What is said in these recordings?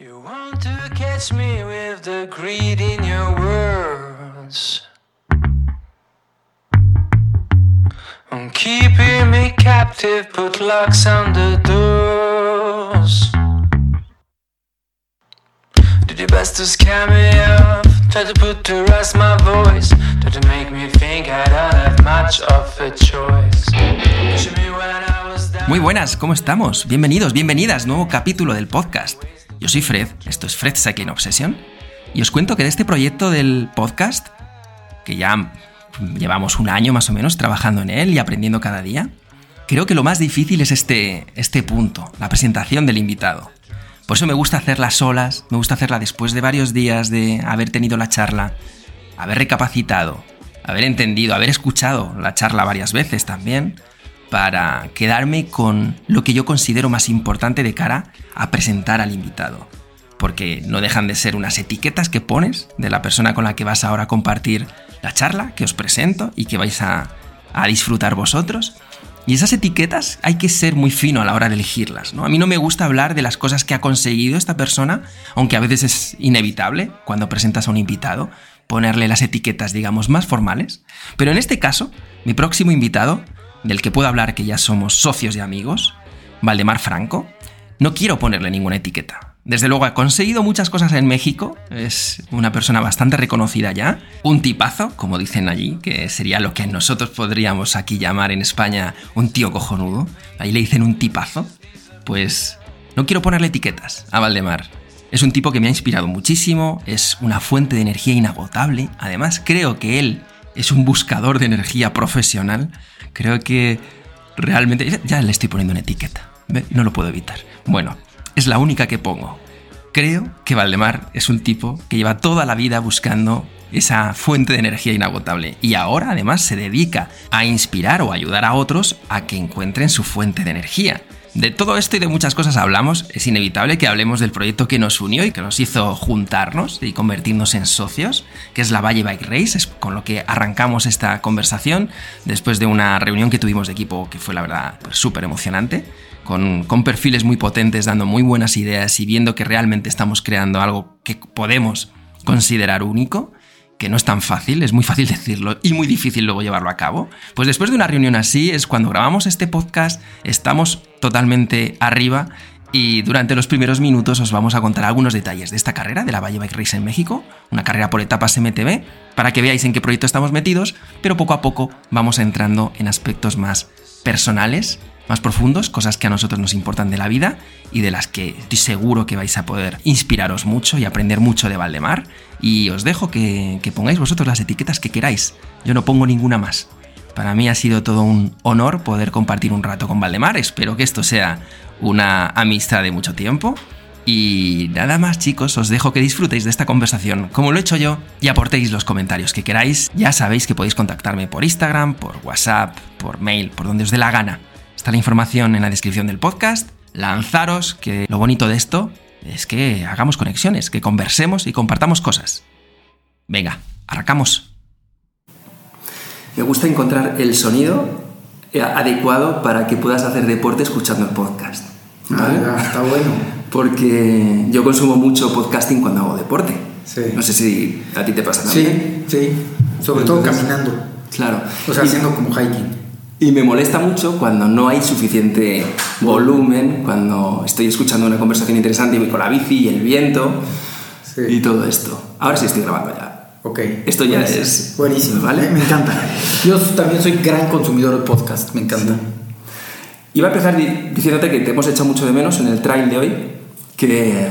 You want to catch me with the greed in your words. Keeping me captive, put locks on the doors. Your best to scare me off, try to put rest my voice. Muy buenas, ¿cómo estamos? Bienvenidos, bienvenidas, nuevo capítulo del podcast. Yo soy Fred, esto es Fred Cycling Obsession, y os cuento que de este proyecto del podcast, que ya llevamos un año más o menos trabajando en él y aprendiendo cada día, creo que lo más difícil es este, este punto, la presentación del invitado. Por eso me gusta hacerla solas, me gusta hacerla después de varios días de haber tenido la charla, haber recapacitado, haber entendido, haber escuchado la charla varias veces también, para quedarme con lo que yo considero más importante de cara a presentar al invitado. Porque no dejan de ser unas etiquetas que pones de la persona con la que vas ahora a compartir la charla, que os presento y que vais a, a disfrutar vosotros. Y esas etiquetas hay que ser muy fino a la hora de elegirlas. ¿no? A mí no me gusta hablar de las cosas que ha conseguido esta persona, aunque a veces es inevitable cuando presentas a un invitado ponerle las etiquetas, digamos, más formales. Pero en este caso, mi próximo invitado del que puedo hablar que ya somos socios y amigos, Valdemar Franco, no quiero ponerle ninguna etiqueta. Desde luego ha conseguido muchas cosas en México, es una persona bastante reconocida ya, un tipazo, como dicen allí, que sería lo que nosotros podríamos aquí llamar en España un tío cojonudo, ahí le dicen un tipazo, pues no quiero ponerle etiquetas a Valdemar. Es un tipo que me ha inspirado muchísimo, es una fuente de energía inagotable, además creo que él es un buscador de energía profesional, creo que realmente... Ya le estoy poniendo una etiqueta, no lo puedo evitar. Bueno, es la única que pongo. Creo que Valdemar es un tipo que lleva toda la vida buscando esa fuente de energía inagotable y ahora además se dedica a inspirar o ayudar a otros a que encuentren su fuente de energía. De todo esto y de muchas cosas hablamos, es inevitable que hablemos del proyecto que nos unió y que nos hizo juntarnos y convertirnos en socios, que es la Valle Bike Race, es con lo que arrancamos esta conversación después de una reunión que tuvimos de equipo que fue la verdad súper emocionante, con, con perfiles muy potentes, dando muy buenas ideas y viendo que realmente estamos creando algo que podemos considerar único que no es tan fácil, es muy fácil decirlo y muy difícil luego llevarlo a cabo. Pues después de una reunión así es cuando grabamos este podcast, estamos totalmente arriba y durante los primeros minutos os vamos a contar algunos detalles de esta carrera de la Valle Bike Race en México, una carrera por etapas MTB, para que veáis en qué proyecto estamos metidos, pero poco a poco vamos entrando en aspectos más personales, más profundos, cosas que a nosotros nos importan de la vida y de las que estoy seguro que vais a poder inspiraros mucho y aprender mucho de Valdemar. Y os dejo que, pongáis vosotros las etiquetas que queráis. Yo no pongo ninguna más. Para mí ha sido todo un honor poder compartir un rato con Valdemar. Espero que esto sea una amistad de mucho tiempo. Y nada más chicos, os dejo que disfrutéis de esta conversación como lo he hecho yo y aportéis los comentarios que queráis. Ya sabéis que podéis contactarme por Instagram, por WhatsApp, por mail, por donde os dé la gana. Está la información en la descripción del podcast. Lanzaros, que lo bonito de esto es que hagamos conexiones, que conversemos y compartamos cosas. Venga, arrancamos. Me gusta encontrar el sonido adecuado para que puedas hacer deporte escuchando el podcast. ¿vale? Ah, está bueno. Porque yo consumo mucho podcasting cuando hago deporte. Sí. No sé si a ti te pasa también. Sí, sí. Sobre todo caminando. Claro. O sea, Y- haciendo como hiking. Y me molesta mucho cuando no hay suficiente volumen, cuando estoy escuchando una conversación interesante y voy con la bici y el viento Sí. y todo esto. Ahora sí estoy grabando ya. Ok. Esto ya Buenísimo. es- Buenísimo. ¿vale? Me encanta. Yo también soy gran consumidor de podcast. Me encanta. Iba a empezar di- diciéndote que te hemos echado mucho de menos en el trail de hoy, que...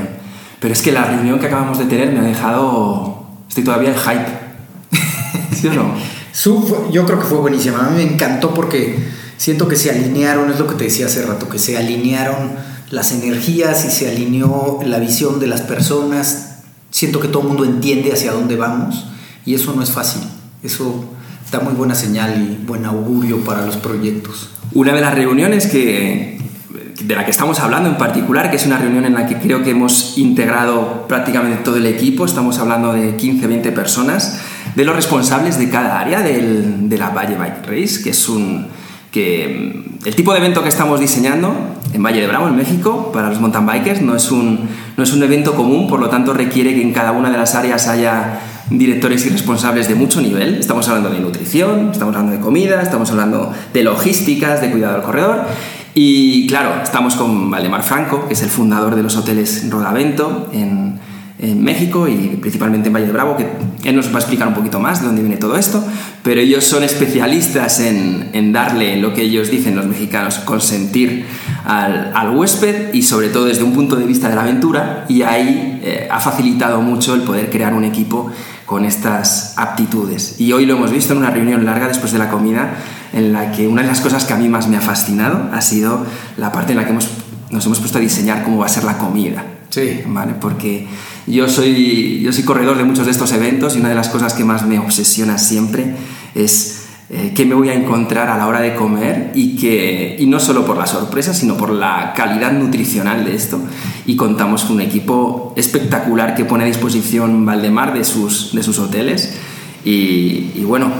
pero es que la reunión que acabamos de tener me ha dejado... Estoy todavía en hype. ¿Sí o no? Yo creo que fue buenísima. A mí me encantó porque siento que se alinearon, es lo que te decía hace rato, que se alinearon las energías y se alineó la visión de las personas. Siento que todo el mundo entiende hacia dónde vamos y eso no es fácil. Eso da muy buena señal y buen augurio para los proyectos. Una de las reuniones que, de la que estamos hablando en particular, que es una reunión en la que creo que hemos integrado prácticamente todo el equipo, estamos hablando de 15-20 personas, de los responsables de cada área del- de la Valle Bike Race, que es un, que mm, el tipo de evento que estamos diseñando en Valle de Bravo, en México, para los mountain bikers. No es, un, no es un evento común, por lo tanto requiere que en cada una de las áreas haya directores y responsables de mucho nivel. Estamos hablando de nutrición, estamos hablando de comida, estamos hablando de logísticas, de cuidado del corredor. Y claro, estamos con Valdemar Franco, que es el fundador de los hoteles Rodavento en, en México y principalmente en Valle de Bravo, que él nos va a explicar un poquito más de dónde viene todo esto, pero ellos son especialistas en, en darle lo que ellos dicen los mexicanos, consentir al, al, huésped y sobre todo desde un punto de vista de la aventura y ahí eh, ha facilitado mucho el poder crear un equipo con estas aptitudes. Y hoy lo hemos visto en una reunión larga después de la comida, en la que una de las cosas que a mí más me ha fascinado ha sido la parte en la que hemos, nos hemos puesto a diseñar cómo va a ser la comida. Sí. ¿Vale? Porque yo soy, yo soy corredor de muchos de estos eventos y una de las cosas que más me obsesiona siempre es eh, qué me voy a encontrar a la hora de comer y, que, y no solo por la sorpresa, sino por la calidad nutricional de esto. Y contamos con un equipo espectacular que pone a disposición Valdemar de sus, de sus hoteles. Y, y bueno,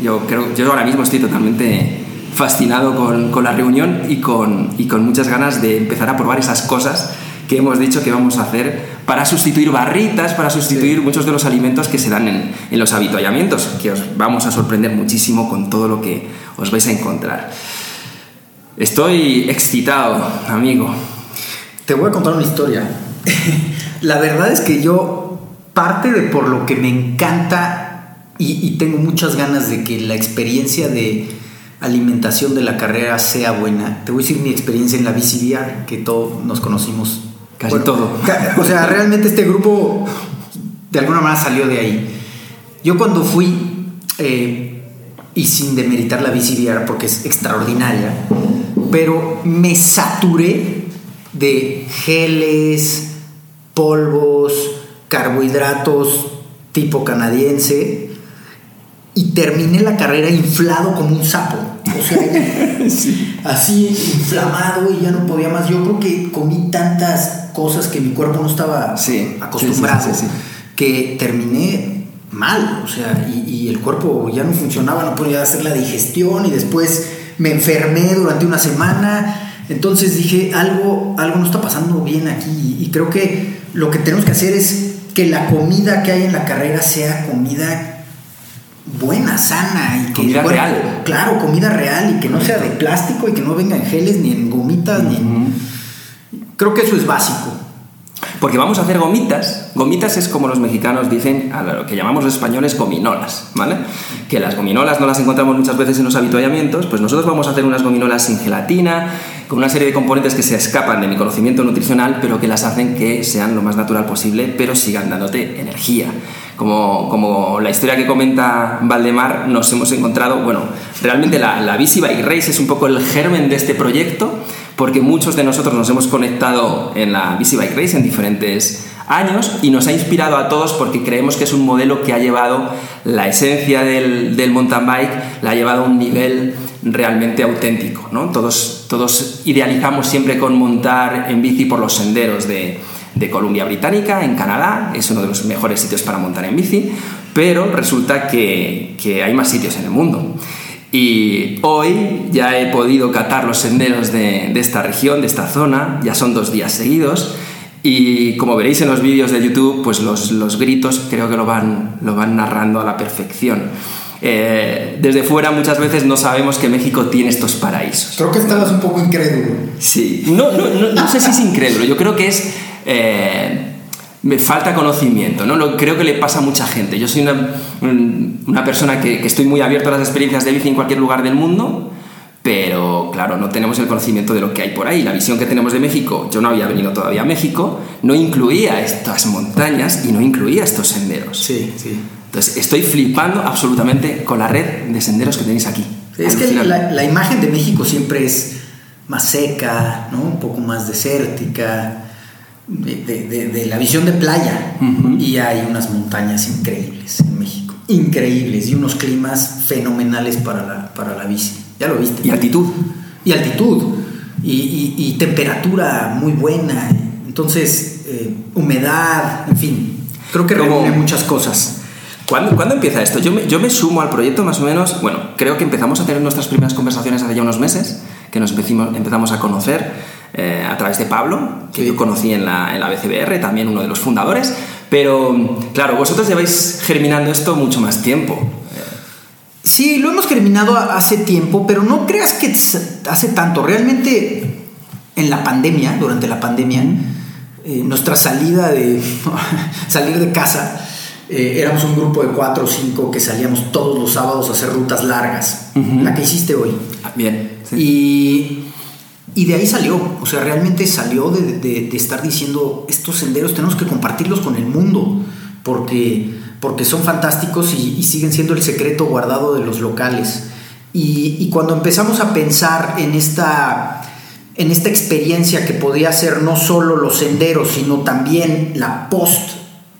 yo, creo, yo ahora mismo estoy totalmente fascinado con, con la reunión y con, y con muchas ganas de empezar a probar esas cosas que hemos dicho que vamos a hacer para sustituir barritas, para sustituir sí. muchos de los alimentos que se dan en, en, los habituallamientos, que os vamos a sorprender muchísimo con todo lo que os vais a encontrar. Estoy excitado, amigo. Te voy a contar una historia. La verdad es que yo, parte de por lo que me encanta y, y tengo muchas ganas de que la experiencia de alimentación de la carrera sea buena, te voy a decir mi experiencia en la BCBR, que todos nos conocimos Casi bueno, todo. O sea, realmente este grupo de alguna manera salió de ahí. Yo cuando fui, eh, y sin demeritar la BCBR porque es extraordinaria, pero me saturé de geles, polvos, carbohidratos tipo canadiense y terminé la carrera inflado como un sapo. Sí. así inflamado y ya no podía más. Yo creo que comí tantas cosas que mi cuerpo no estaba sí, acostumbrado sí, que terminé mal. O sea, y, y, el cuerpo ya no funcionaba, no podía hacer la digestión y después me enfermé durante una semana. Entonces dije, algo, algo no está pasando bien aquí. Y creo que lo que tenemos que hacer es que la comida que hay en la carrera sea comida buena, sana y que comida bueno, real. Claro, comida real y que no sea de plástico y que no venga en geles ni en gomitas uh -huh. ni en... Creo que eso es básico. Porque vamos a hacer gomitas. Gomitas es como los mexicanos dicen a lo que llamamos los españoles gominolas, ¿vale? Que las gominolas no las encontramos muchas veces en los habituallamientos, pues nosotros vamos a hacer unas gominolas sin gelatina, con una serie de componentes que se escapan de mi conocimiento nutricional, pero que las hacen que sean lo más natural posible, pero sigan dándote energía. Como, como, la historia que comenta Valdemar, nos hemos encontrado, bueno, realmente la, la Bici Bike Race es un poco el germen de este proyecto, porque muchos de nosotros nos hemos conectado en la Bici Bike Race en diferentes años y nos ha inspirado a todos porque creemos que es un modelo que ha llevado la esencia del, del mountain bike, la ha llevado a un nivel realmente auténtico. ¿no? Todos, todos idealizamos siempre con montar en bici por los senderos de, de Columbia Británica, en Canadá, es uno de los mejores sitios para montar en bici, pero resulta que, que hay más sitios en el mundo. Y hoy ya he podido catar los senderos de, de, esta región, de esta zona, ya son dos días seguidos. Y como veréis en los vídeos de YouTube, pues los, los gritos creo que lo van, lo van narrando a la perfección. Eh, desde fuera muchas veces no sabemos que México tiene estos paraísos. Creo que estabas un poco incrédulo. Sí, no, no, no, no sé si es incrédulo, yo creo que es... Eh, me falta conocimiento, ¿no? Lo, creo que le pasa a mucha gente. Yo soy una, una persona que, que, estoy muy abierto a las experiencias de bici en cualquier lugar del mundo, pero claro, no tenemos el conocimiento de lo que hay por ahí. La visión que tenemos de México, yo no había venido todavía a México, no incluía estas montañas y no incluía estos senderos. Sí, sí. Entonces, estoy flipando absolutamente con la red de senderos que tenéis aquí. Sí, es que la, la, imagen de México siempre es más seca, ¿no? un poco más desértica de, de, de, la visión de playa uh -huh. y hay unas montañas increíbles en México, increíbles y unos climas fenomenales para la, para la bici, ya lo viste. Y altitud. Y altitud y, y, y temperatura muy buena, entonces eh, humedad, en fin, creo que reúne muchas cosas. ¿Cuándo, ¿Cuándo, empieza esto? Yo me, yo me sumo al proyecto más o menos, bueno, creo que empezamos a tener nuestras primeras conversaciones hace ya unos meses, que nos empezamos, empezamos a conocer eh, a través de Pablo, que yo conocí en la, en la BCBR, también uno de los fundadores. Pero claro, vosotros lleváis germinando esto mucho más tiempo. Sí, lo hemos germinado hace tiempo, pero no creas que hace tanto. Realmente en la pandemia, durante la pandemia, eh, nuestra salida de salir de casa, eh, éramos un grupo de cuatro o cinco que salíamos todos los sábados a hacer rutas largas, la que hiciste hoy. Ah, bien. Y, y, de ahí salió, o sea, realmente salió de, de, estar diciendo, estos senderos tenemos que compartirlos con el mundo, porque, porque son fantásticos y, siguen siendo el secreto guardado de los locales. Y, y cuando empezamos a pensar en esta en esta experiencia que podía ser no solo los senderos, sino también la post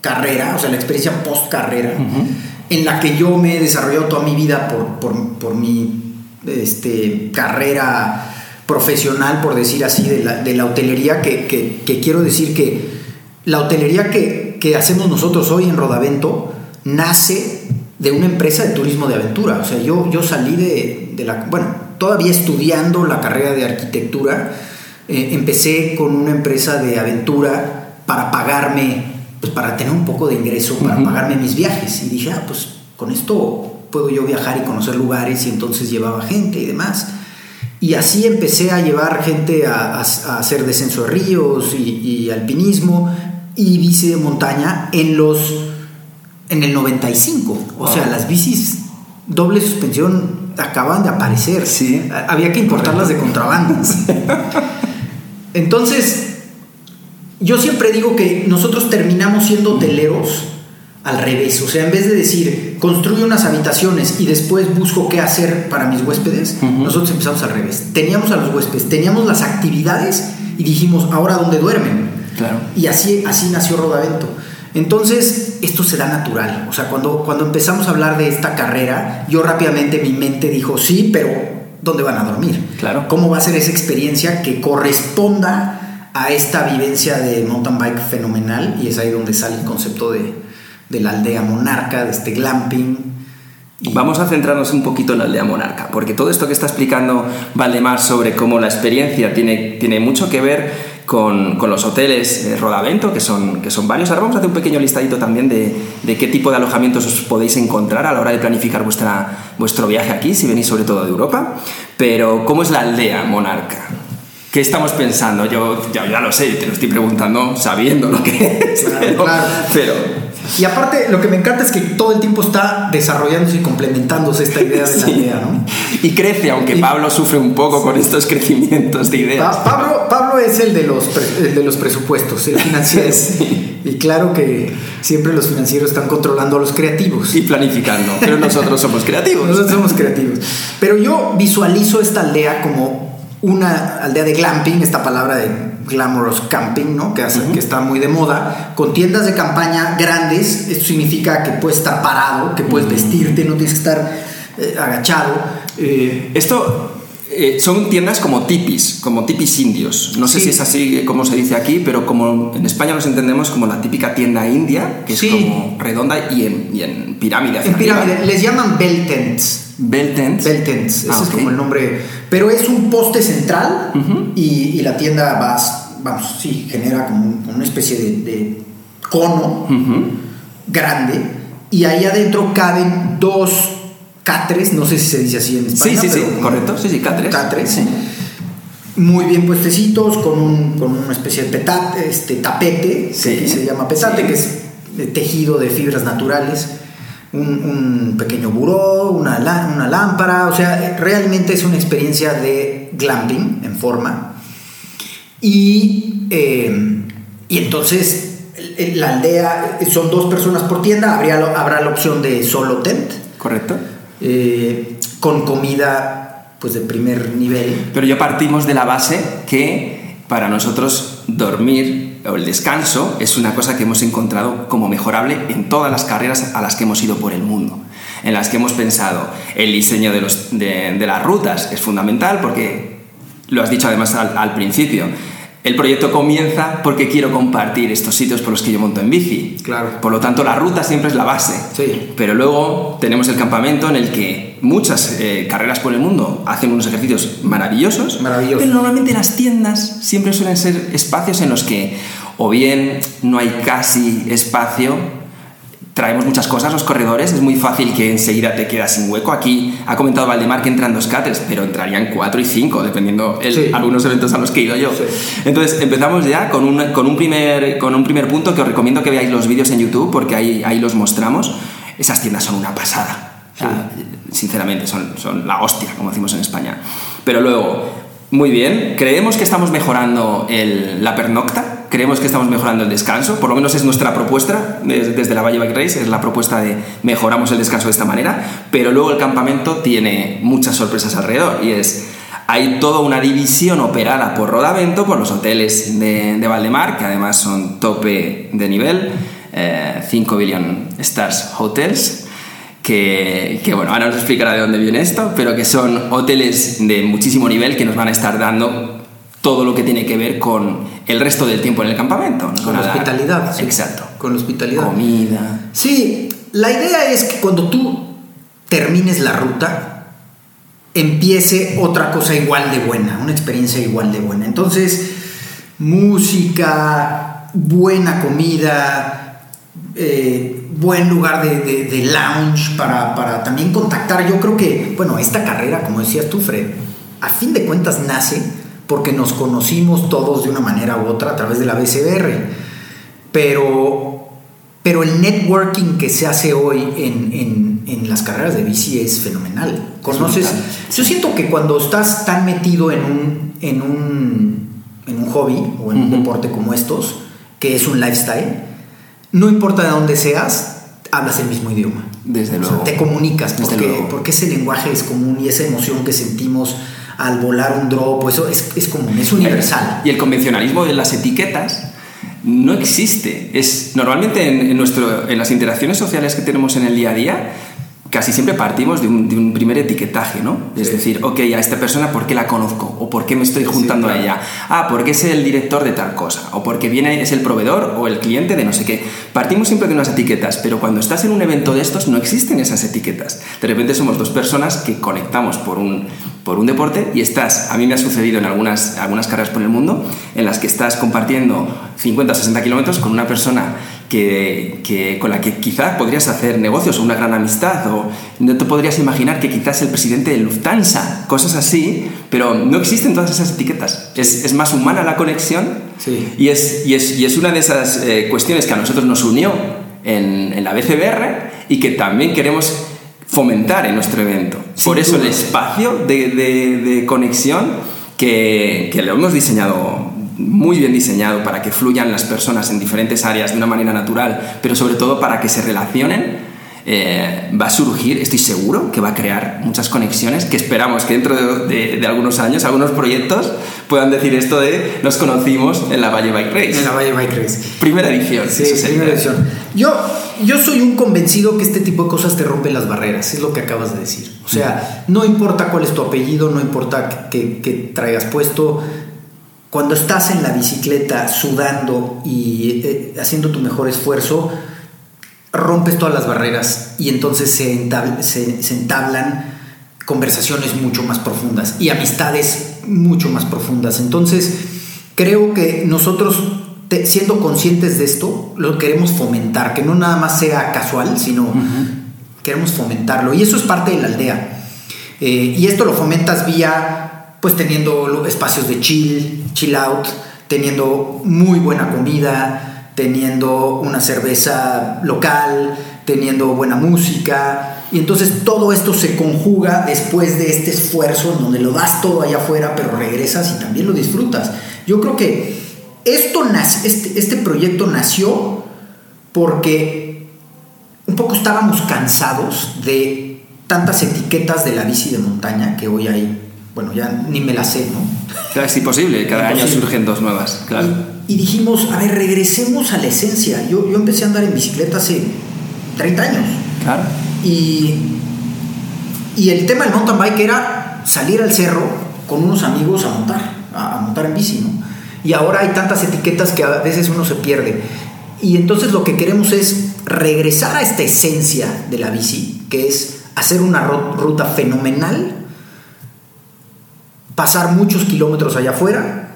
carrera, o sea, la experiencia post carrera, en la que yo me he desarrollado toda mi vida por, mi este, carrera profesional, por decir así, de la, de la hotelería, que, quiero decir que la hotelería que, que hacemos nosotros hoy en Rodavento nace de una empresa de turismo de aventura. O sea, yo, yo salí de, de la... Bueno, todavía estudiando la carrera de arquitectura, eh, empecé con una empresa de aventura para pagarme, pues para tener un poco de ingreso, para pagarme mis viajes. Y dije, ah, pues con esto puedo yo viajar y conocer lugares y entonces llevaba gente y demás. Y así empecé a llevar gente a, hacer descenso de ríos y, alpinismo y bici de montaña en los en el 95. O sea, las bicis doble suspensión acaban de aparecer. Sí. Había que importarlas de contrabandas. Entonces, yo siempre digo que nosotros terminamos siendo hoteleros al revés. O sea, en vez de decir, construyo unas habitaciones y después busco qué hacer para mis huéspedes, nosotros empezamos al revés. Teníamos a los huéspedes, teníamos las actividades y dijimos, ahora dónde duermen. Claro. Y así, así nació Rodavento. Entonces, esto se da natural. O sea, cuando, cuando empezamos a hablar de esta carrera, yo rápidamente mi mente dijo, sí, pero ¿dónde van a dormir? Claro. ¿Cómo va a ser esa experiencia que corresponda a esta vivencia de mountain bike fenomenal? Y es ahí donde sale el concepto de, la aldea monarca, de este glamping. Vamos a centrarnos un poquito en la aldea monarca, porque todo esto que está explicando Valdemar sobre cómo la experiencia tiene, tiene mucho que ver con, los hoteles eh, Rodavento, que son, que son varios. Ahora vamos a hacer un pequeño listadito también de, qué tipo de alojamientos os podéis encontrar a la hora de planificar vuestra, vuestro viaje aquí, si venís sobre todo de Europa. Pero, ¿cómo es la aldea monarca? ¿Qué estamos pensando? Yo ya, lo sé, te lo estoy preguntando sabiendo lo que es. pero y aparte, lo que me encanta es que todo el tiempo está desarrollándose y complementándose esta idea de la idea, ¿no? Y crece, aunque Pablo sufre un poco con estos crecimientos de ideas. Pablo, Pablo es el de los, de los presupuestos, el financiero. Y claro que siempre los financieros están controlando a los creativos. Y planificando, pero nosotros somos creativos. Nosotros somos creativos. Pero yo visualizo esta aldea como una aldea de glamping, esta palabra de glamorous camping, ¿no? que, que está muy de moda, con tiendas de campaña grandes. Esto significa que puedes estar parado, que puedes vestirte, no tienes que estar eh, agachado. Eh, esto eh, son tiendas como tipis, como tipis indios. No sé si es así como se dice aquí, pero como en España nos entendemos como la típica tienda india, que es como redonda y en, pirámide. En pirámide, les llaman bell tents. Bell tents, ese ah, es como el nombre. Pero es un poste central y, la tienda va, vamos, sí, genera como, una especie de, cono grande y ahí adentro caben dos catres, no sé si se dice así en España. Sí, sí, sí, correcto, sí, sí, catres. Catres, Muy bien puestecitos, con, un, con una especie de petate, este, tapete, que se llama petate, que es tejido de fibras naturales. Un, pequeño buró, una, una, lámpara, o sea, realmente es una experiencia de glamping en forma. Y, eh, y entonces la aldea son dos personas por tienda, habría, habrá la opción de solo tent. Correcto. Eh, con comida pues de primer nivel. Pero ya partimos de la base que para nosotros dormir o el descanso es una cosa que hemos encontrado como mejorable en todas las carreras a las que hemos ido por el mundo, en las que hemos pensado el diseño de, las rutas es fundamental porque lo has dicho además al, principio, el proyecto comienza porque quiero compartir estos sitios por los que yo monto en bici. Claro. Por lo tanto, la ruta siempre es la base. Sí. Pero luego tenemos el campamento en el que muchas eh, carreras por el mundo hacen unos ejercicios maravillosos. Maravillosos. Pero normalmente las tiendas siempre suelen ser espacios en los que o bien no hay casi espacio traemos muchas cosas los corredores, es muy fácil que enseguida te quedas sin hueco. Aquí ha comentado Valdemar que entran dos cáteres, pero entrarían cuatro y cinco, dependiendo el, Sí. algunos eventos a los que he ido yo. Sí. Entonces empezamos ya con un, con, un primer, con un primer punto que os recomiendo que veáis los vídeos en YouTube porque ahí, ahí los mostramos. Esas tiendas son una pasada. Sinceramente, son, son la hostia, como decimos en España. Pero luego, muy bien, creemos que estamos mejorando el- la pernocta, creemos que estamos mejorando el descanso, por lo menos es nuestra propuesta des- desde la Valle Bike Race, es la propuesta de mejoramos el descanso de esta manera, pero luego el campamento tiene muchas sorpresas alrededor y es... Hay toda una división operada por Rodavento, por los hoteles de, de Valdemar, que además son tope de nivel, eh, 5 billion stars hotels, que, que, bueno, ahora nos explicará de dónde viene esto, pero que son hoteles de muchísimo nivel que nos van a estar dando todo lo que tiene que ver con el resto del tiempo en el campamento. Con hospitalidad. sí. Exacto. Con la hospitalidad. Comida. Sí, la idea es que cuando tú termines la ruta, empiece otra cosa igual de buena, una experiencia igual de buena. Entonces, música, buena comida, eh, buen lugar de, de- de lounge para, para también contactar. Yo creo que, bueno, esta carrera, como decías tú, Fred, a fin de cuentas nace porque nos conocimos todos de una manera u otra a través de la BCBR. Pero, pero el networking que se hace hoy en, en- en las carreras de bici es fenomenal. Conoces. Yo siento que cuando estás tan metido en un, en un, en un hobby o en un deporte como estos, que es un lifestyle, no importa de dónde seas, hablas el mismo idioma. Desde O sea, luego. te comunicas porque, porque ese lenguaje es común y esa emoción que sentimos al volar un drop, eso es, es común, es universal. Y el convencionalismo de las etiquetas no existe. Es, normalmente en, en nuestro, en las interacciones sociales que tenemos en el día a día, casi siempre partimos de un, de un primer etiquetaje, ¿no? Es decir, ok, a esta persona, ¿por qué la conozco? ¿O por qué me estoy juntando claro. a ella? Ah, porque es el director de tal cosa. O porque viene, es el proveedor o el cliente de no sé qué. Partimos siempre de unas etiquetas, pero cuando estás en un evento de estos no existen esas etiquetas. De repente somos dos personas que conectamos por un, por un deporte y estás, a mí me ha sucedido en algunas, algunas carreras por el mundo, en las que estás compartiendo 50 o 60 kilómetros con una persona que, que- con la que quizás podrías hacer negocios o una gran amistad o no te podrías imaginar que quizás el presidente de Lufthansa, cosas así, pero no existen todas esas etiquetas. Es, es más humana la conexión Sí. y, es, y, es, y es una de esas eh, cuestiones que a nosotros nos unió en, en la BCBR y que también queremos fomentar en nuestro evento. Sin Por eso el espacio de, de- de conexión que, que lo hemos diseñado muy bien diseñado para que fluyan las personas en diferentes áreas de una manera natural, pero sobre todo para que se relacionen, eh, va a surgir, estoy seguro, que va a crear muchas conexiones que esperamos que dentro de, de- de algunos años, algunos proyectos, puedan decir esto de nos conocimos en la Valle Bike Race. En la Valle Bike Race. Primera edición. Sí, primera edición. Yo, yo soy un convencido que este tipo de cosas te rompen las barreras, es lo que acabas de decir. O sea, no importa cuál es tu apellido, no importa que, que traigas puesto, cuando estás en la bicicleta sudando y eh, haciendo tu mejor esfuerzo, rompes todas las barreras y entonces se, entab- se- se entablan conversaciones mucho más profundas y amistades mucho más profundas. Entonces, creo que nosotros, te- siendo conscientes de esto, lo queremos fomentar, que no nada más sea casual, sino queremos fomentarlo. Y eso es parte de la aldea. Eh, y esto lo fomentas vía, pues teniendo espacios de chill, chill out, teniendo muy buena comida, teniendo una cerveza local, teniendo buena música. Y entonces todo esto se conjuga después de este esfuerzo donde lo das todo allá afuera, pero regresas y también lo disfrutas. Yo creo que esto este, este proyecto nació porque un poco estábamos cansados de tantas etiquetas de la bici de montaña que hoy hay, bueno, ya ni me las sé, ¿no? Claro, es imposible, cada año Imposible. surgen dos nuevas, claro. Y, y dijimos, a ver, regresemos a la esencia. Yo, yo empecé a andar en bicicleta hace 30 años. Claro. Y, y el tema del mountain bike era salir al cerro con unos amigos a montar, a, a montar en bici, ¿no? Y ahora hay tantas etiquetas que a veces uno se pierde. Y entonces lo que queremos es regresar a esta esencia de la bici, que es hacer una ruta fenomenal, pasar muchos kilómetros allá afuera,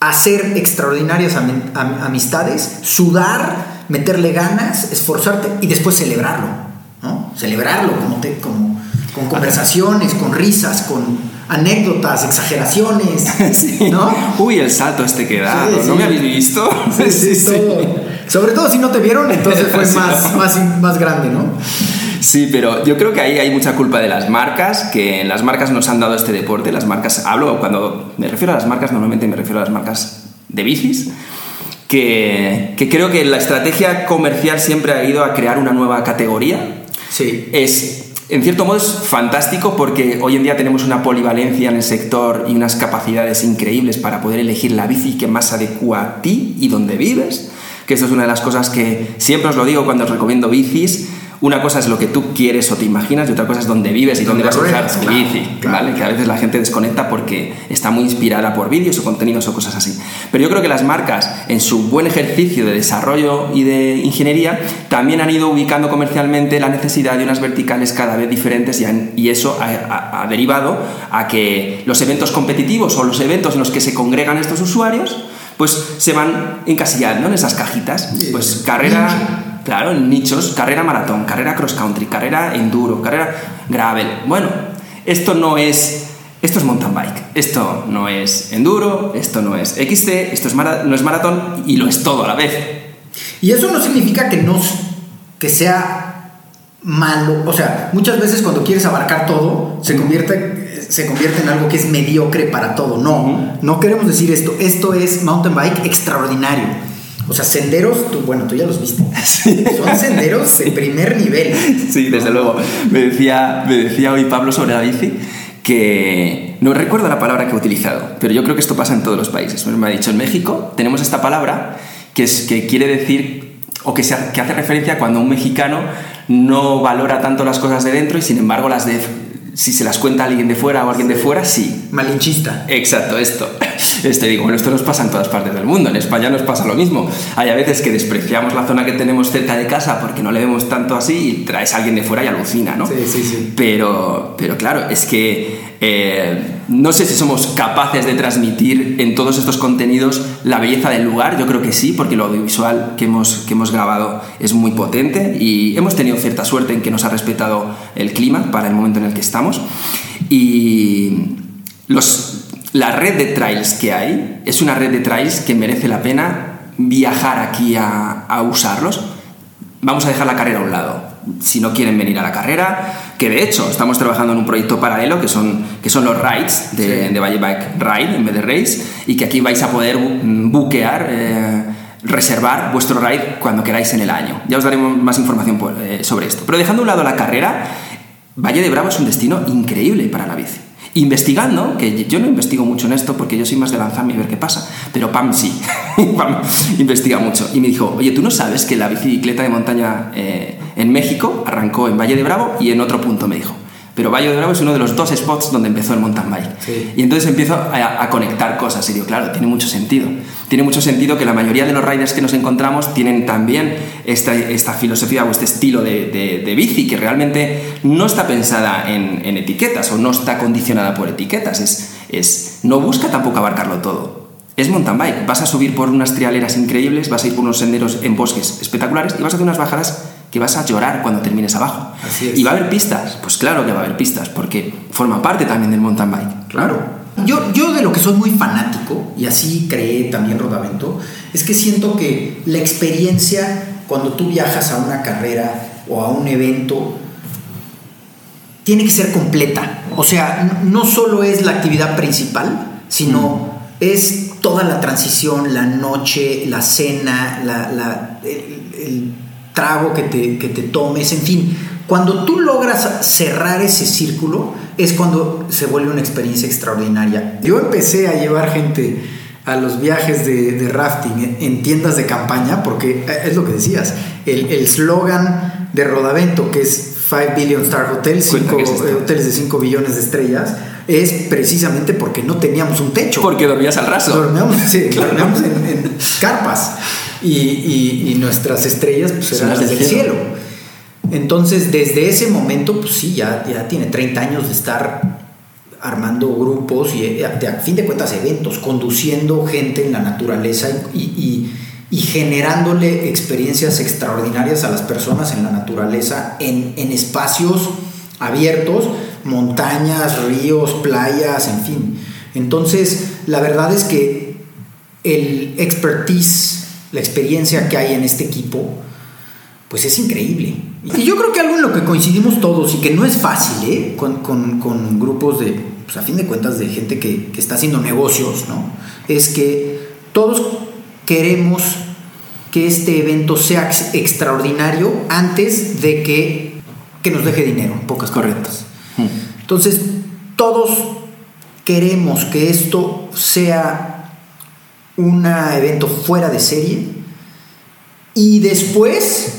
hacer extraordinarias amistades, sudar, meterle ganas, esforzarte y después celebrarlo, ¿no? Celebrarlo como, te, como con conversaciones, con risas, con anécdotas, exageraciones, ¿no? Uy, el salto este que da, ¿no me habéis visto? Sí, sí, Sobre todo si no te vieron, entonces fue más, más, más grande, ¿no? Sí, pero yo creo que ahí hay mucha culpa de las marcas, que las marcas nos han dado este deporte. Las marcas, hablo cuando me refiero a las marcas, normalmente me refiero a las marcas de bicis, que, que creo que la estrategia comercial siempre ha ido a crear una nueva categoría. Sí. Es en cierto modo es fantástico porque hoy en día tenemos una polivalencia en el sector y unas capacidades increíbles para poder elegir la bici que más adecua a ti y donde vives. Que esto es una de las cosas que siempre os lo digo cuando os recomiendo bicis una cosa es lo que tú quieres o te imaginas y otra cosa es dónde vives y dónde vas a usar tu bici, ¿vale? Que a veces la gente desconecta porque está muy inspirada por vídeos o contenidos o cosas así. Pero yo creo que las marcas, en su buen ejercicio de desarrollo y de ingeniería, también han ido ubicando comercialmente la necesidad de unas verticales cada vez diferentes y, eso ha, derivado a que los eventos competitivos o los eventos en los que se congregan estos usuarios, pues se van encasillando en esas cajitas. Pues carrera Claro, en nichos, carrera maratón, carrera cross country, carrera enduro, carrera gravel. Bueno, esto no es esto es mountain bike, esto no es enduro, esto no es XC, esto es no es maratón y lo es todo a la vez. Y eso no significa que no que sea malo, o sea, muchas veces cuando quieres abarcar todo se convierte se convierte en algo que es mediocre para todo. No, no queremos decir esto. Esto es mountain bike extraordinario. O sea, senderos, tú, bueno, tú ya los viste. Son senderos de primer nivel. Sí, desde luego. Me decía, me decía hoy Pablo sobre la bici que no recuerdo la palabra que he utilizado, pero yo creo que esto pasa en todos los países. Me ha dicho, en México tenemos esta palabra que, es, que quiere decir o que, se, que hace referencia a cuando un mexicano no valora tanto las cosas de dentro y sin embargo las de si se las cuenta alguien de fuera o alguien de fuera, sí. Malinchista. Exacto, esto. Este digo, bueno, esto nos pasa en todas partes del mundo. En España nos pasa lo mismo. Hay a veces que despreciamos la zona que tenemos cerca de casa porque no le vemos tanto así y traes a alguien de fuera y alucina, ¿no? Sí, sí, sí. Pero, pero claro, es que eh, no sé si somos capaces de transmitir en todos estos contenidos la belleza del lugar. Yo creo que sí, porque lo audiovisual que hemos, que hemos grabado es muy potente y hemos tenido cierta suerte en que nos ha respetado el clima para el momento en el que estamos. Y los, la red de trails que hay es una red de trails que merece la pena viajar aquí a, a usarlos. Vamos a dejar la carrera a un lado si no quieren venir a la carrera, que de hecho estamos trabajando en un proyecto paralelo que son, que son los rides de, de Valle Bike Ride en vez de Race y que aquí vais a poder buquear, eh, reservar vuestro ride cuando queráis en el año. Ya os daremos más información eh, sobre esto. Pero dejando a un lado la carrera, Valle de Bravo es un destino increíble para la bici investigando, que yo no investigo mucho en esto porque yo soy más de lanzarme y ver qué pasa, pero Pam sí, Pam investiga mucho. Y me dijo, oye, ¿tú no sabes que la bicicleta de montaña eh, en México arrancó en Valle de Bravo y en otro punto me dijo? Pero Valle de Bravo es uno de los dos spots donde empezó el mountain bike. Y entonces empiezo a, conectar cosas y digo, claro, tiene mucho sentido. Tiene mucho sentido que la mayoría de los riders que nos encontramos tienen también esta, esta filosofía o este estilo de, de, bici que realmente no está pensada en, en, etiquetas o no está condicionada por etiquetas. Es, es, no busca tampoco abarcarlo todo. Es mountain bike. Vas a subir por unas trialeras increíbles, vas a ir por unos senderos en bosques espectaculares y vas a hacer unas bajadas que vas a llorar cuando termines abajo. ¿Y va a haber pistas? Pues claro que va a haber pistas, porque forma parte también del mountain bike. Claro. Yo, yo de lo que soy muy fanático, y así creé también Rodavento, es que siento que la experiencia cuando tú viajas a una carrera o a un evento tiene que ser completa. O sea, no solo es la actividad principal, sino es toda la transición, la noche, la cena, la, el trago que te, que te tomes, en fin. Cuando tú logras cerrar ese círculo es cuando se vuelve una experiencia extraordinaria. Yo empecé a llevar gente a los viajes de, rafting en tiendas de campaña, porque es lo que decías, el slogan de Rodavento, que es 5 Billion Star Hotels, 5 eh, hoteles de 5 billones de estrellas, es precisamente porque no teníamos un techo. Porque dormías al raso. Dormíamos, sí, dormíamos en, en, carpas y, y, y, nuestras estrellas pues, eran las del cielo. cielo. Entonces, desde ese momento, pues sí, ya, ya tiene 30 años de estar armando grupos y eh, a fin de cuentas eventos, conduciendo gente en la naturaleza y, y, y, generándole experiencias extraordinarias a las personas en la naturaleza, en, en espacios abiertos, montañas, ríos, playas, en fin. Entonces, la verdad es que el expertise, la experiencia que hay en este equipo, pues es increíble. Y yo creo que algo en lo que coincidimos todos y que no es fácil, ¿eh? con, con, con, grupos de, pues a fin de cuentas, de gente que, que, está haciendo negocios, ¿no? Es que todos queremos que este evento sea extraordinario antes de que, que nos deje dinero, pocas correctas. Entonces, todos queremos que esto sea un evento fuera de serie y después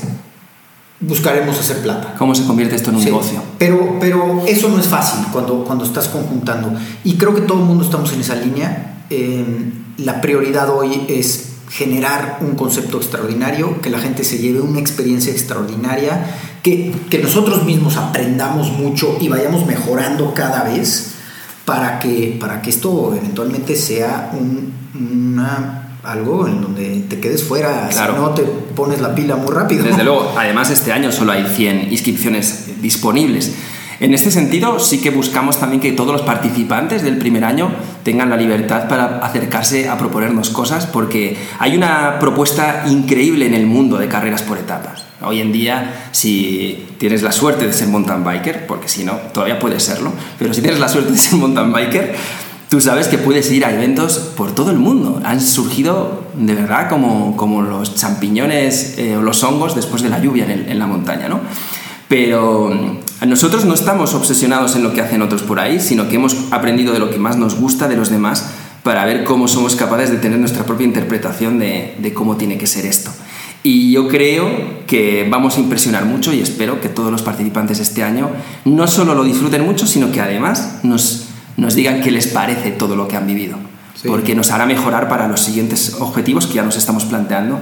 buscaremos hacer plata. ¿Cómo se convierte esto en un sí, negocio? Pero, pero eso no es fácil cuando, cuando estás conjuntando. Y creo que todo el mundo estamos en esa línea. Eh, la prioridad hoy es generar un concepto extraordinario, que la gente se lleve una experiencia extraordinaria, que, que nosotros mismos aprendamos mucho y vayamos mejorando cada vez para que, para que esto eventualmente sea un, una algo en donde te quedes fuera, Claro. si no te pones la pila muy rápido. Desde luego, además este año solo hay 100 inscripciones disponibles. En este sentido, sí que buscamos también que todos los participantes del primer año tengan la libertad para acercarse a proponernos cosas, porque hay una propuesta increíble en el mundo de carreras por etapas. Hoy en día, si tienes la suerte de ser mountain biker, porque si no, todavía puedes serlo, pero si tienes la suerte de ser mountain biker, tú sabes que puedes ir a eventos por todo el mundo. Han surgido de verdad como, como los champiñones eh, o los hongos después de la lluvia en, el, en la montaña, ¿no? Pero nosotros no estamos obsesionados en lo que hacen otros por ahí, sino que hemos aprendido de lo que más nos gusta de los demás para ver cómo somos capaces de tener nuestra propia interpretación de, de cómo tiene que ser esto. Y yo creo que vamos a impresionar mucho y espero que todos los participantes este año no solo lo disfruten mucho, sino que además nos, nos digan qué les parece todo lo que han vivido. Sí. Porque nos hará mejorar para los siguientes objetivos que ya nos estamos planteando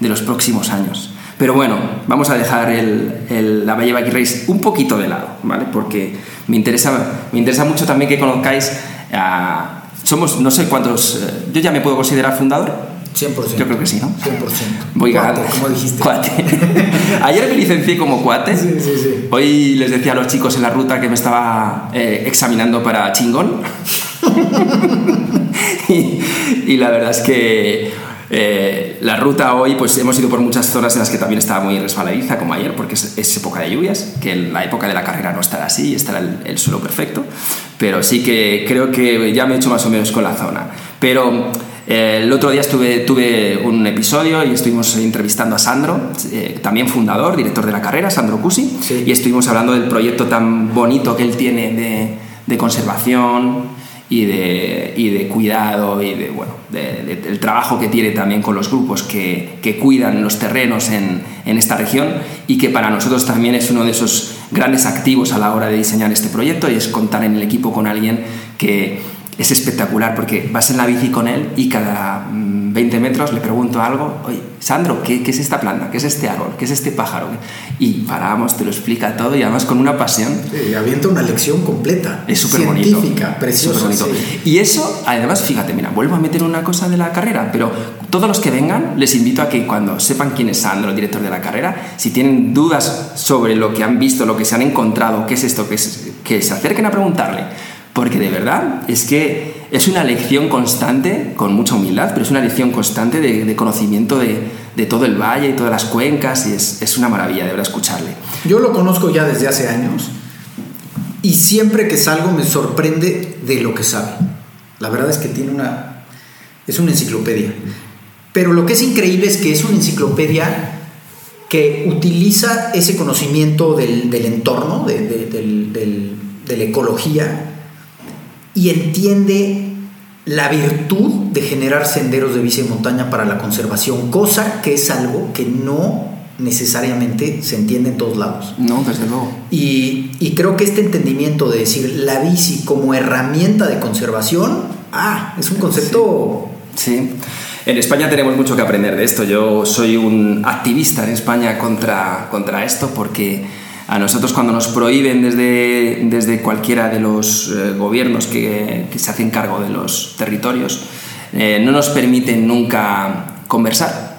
de los próximos años. Pero bueno, vamos a dejar el, el, la Valle Bike Race un poquito de lado, ¿vale? Porque me interesa, me interesa mucho también que conozcáis a... Somos, no sé cuántos... Eh, yo ya me puedo considerar fundador. 100%. Yo creo que sí, ¿no? 100%. Voy ganando. como dijiste. Cuate. Ayer me licencié como cuate. Sí, sí, sí. Hoy les decía a los chicos en la ruta que me estaba eh, examinando para chingón. y, y, la verdad es que eh, la ruta hoy, pues hemos ido por muchas zonas en las que también estaba muy resbaladiza, como ayer, porque es, es época de lluvias, que en la época de la carrera no estará así, estará el, el, suelo perfecto, pero sí que creo que ya me he hecho más o menos con la zona. Pero eh, el otro día estuve, tuve un episodio y estuvimos entrevistando a Sandro, eh, también fundador, director de la carrera, Sandro Cusi, sí. y estuvimos hablando del proyecto tan bonito que él tiene de, de conservación y de, y de, cuidado y de, bueno, de, de, del trabajo que tiene también con los grupos que, que cuidan los terrenos en, en, esta región y que para nosotros también es uno de esos grandes activos a la hora de diseñar este proyecto y es contar en el equipo con alguien que es espectacular porque vas en la bici con él y cada 20 metros le pregunto algo, oye, Sandro, ¿qué, ¿qué, es esta planta? ¿Qué es este árbol? ¿Qué es este pájaro? Y paramos, te lo explica todo y además con una pasión. Sí, avienta una lección completa. Es súper bonito. Científica, preciosa. Bonito. Sí. Y eso, además, fíjate, mira, vuelvo a meter una cosa de la carrera, pero todos los que vengan, les invito a que cuando sepan quién es Sandro, el director de la carrera, si tienen dudas sobre lo que han visto, lo que se han encontrado, qué es esto, que, es, que se acerquen a preguntarle porque de verdad es que es una lección constante, con mucha humildad, pero es una lección constante de, de conocimiento de, de, todo el valle y todas las cuencas y es, es, una maravilla de verdad escucharle. Yo lo conozco ya desde hace años y siempre que salgo me sorprende de lo que sabe. La verdad es que tiene una... es una enciclopedia. Pero lo que es increíble es que es una enciclopedia que utiliza ese conocimiento del, del entorno, de, de, del, de la ecología, y entiende la virtud de generar senderos de bici y montaña para la conservación, cosa que es algo que no necesariamente se entiende en todos lados. No, desde luego. Y, y creo que este entendimiento de decir la bici como herramienta de conservación, ah, es un concepto... Sí. En España tenemos mucho que aprender de esto. Yo soy un activista en España contra, contra esto porque a nosotros cuando nos prohíben desde, desde cualquiera de los eh, gobiernos que, que, se hacen cargo de los territorios, eh, no nos permiten nunca conversar.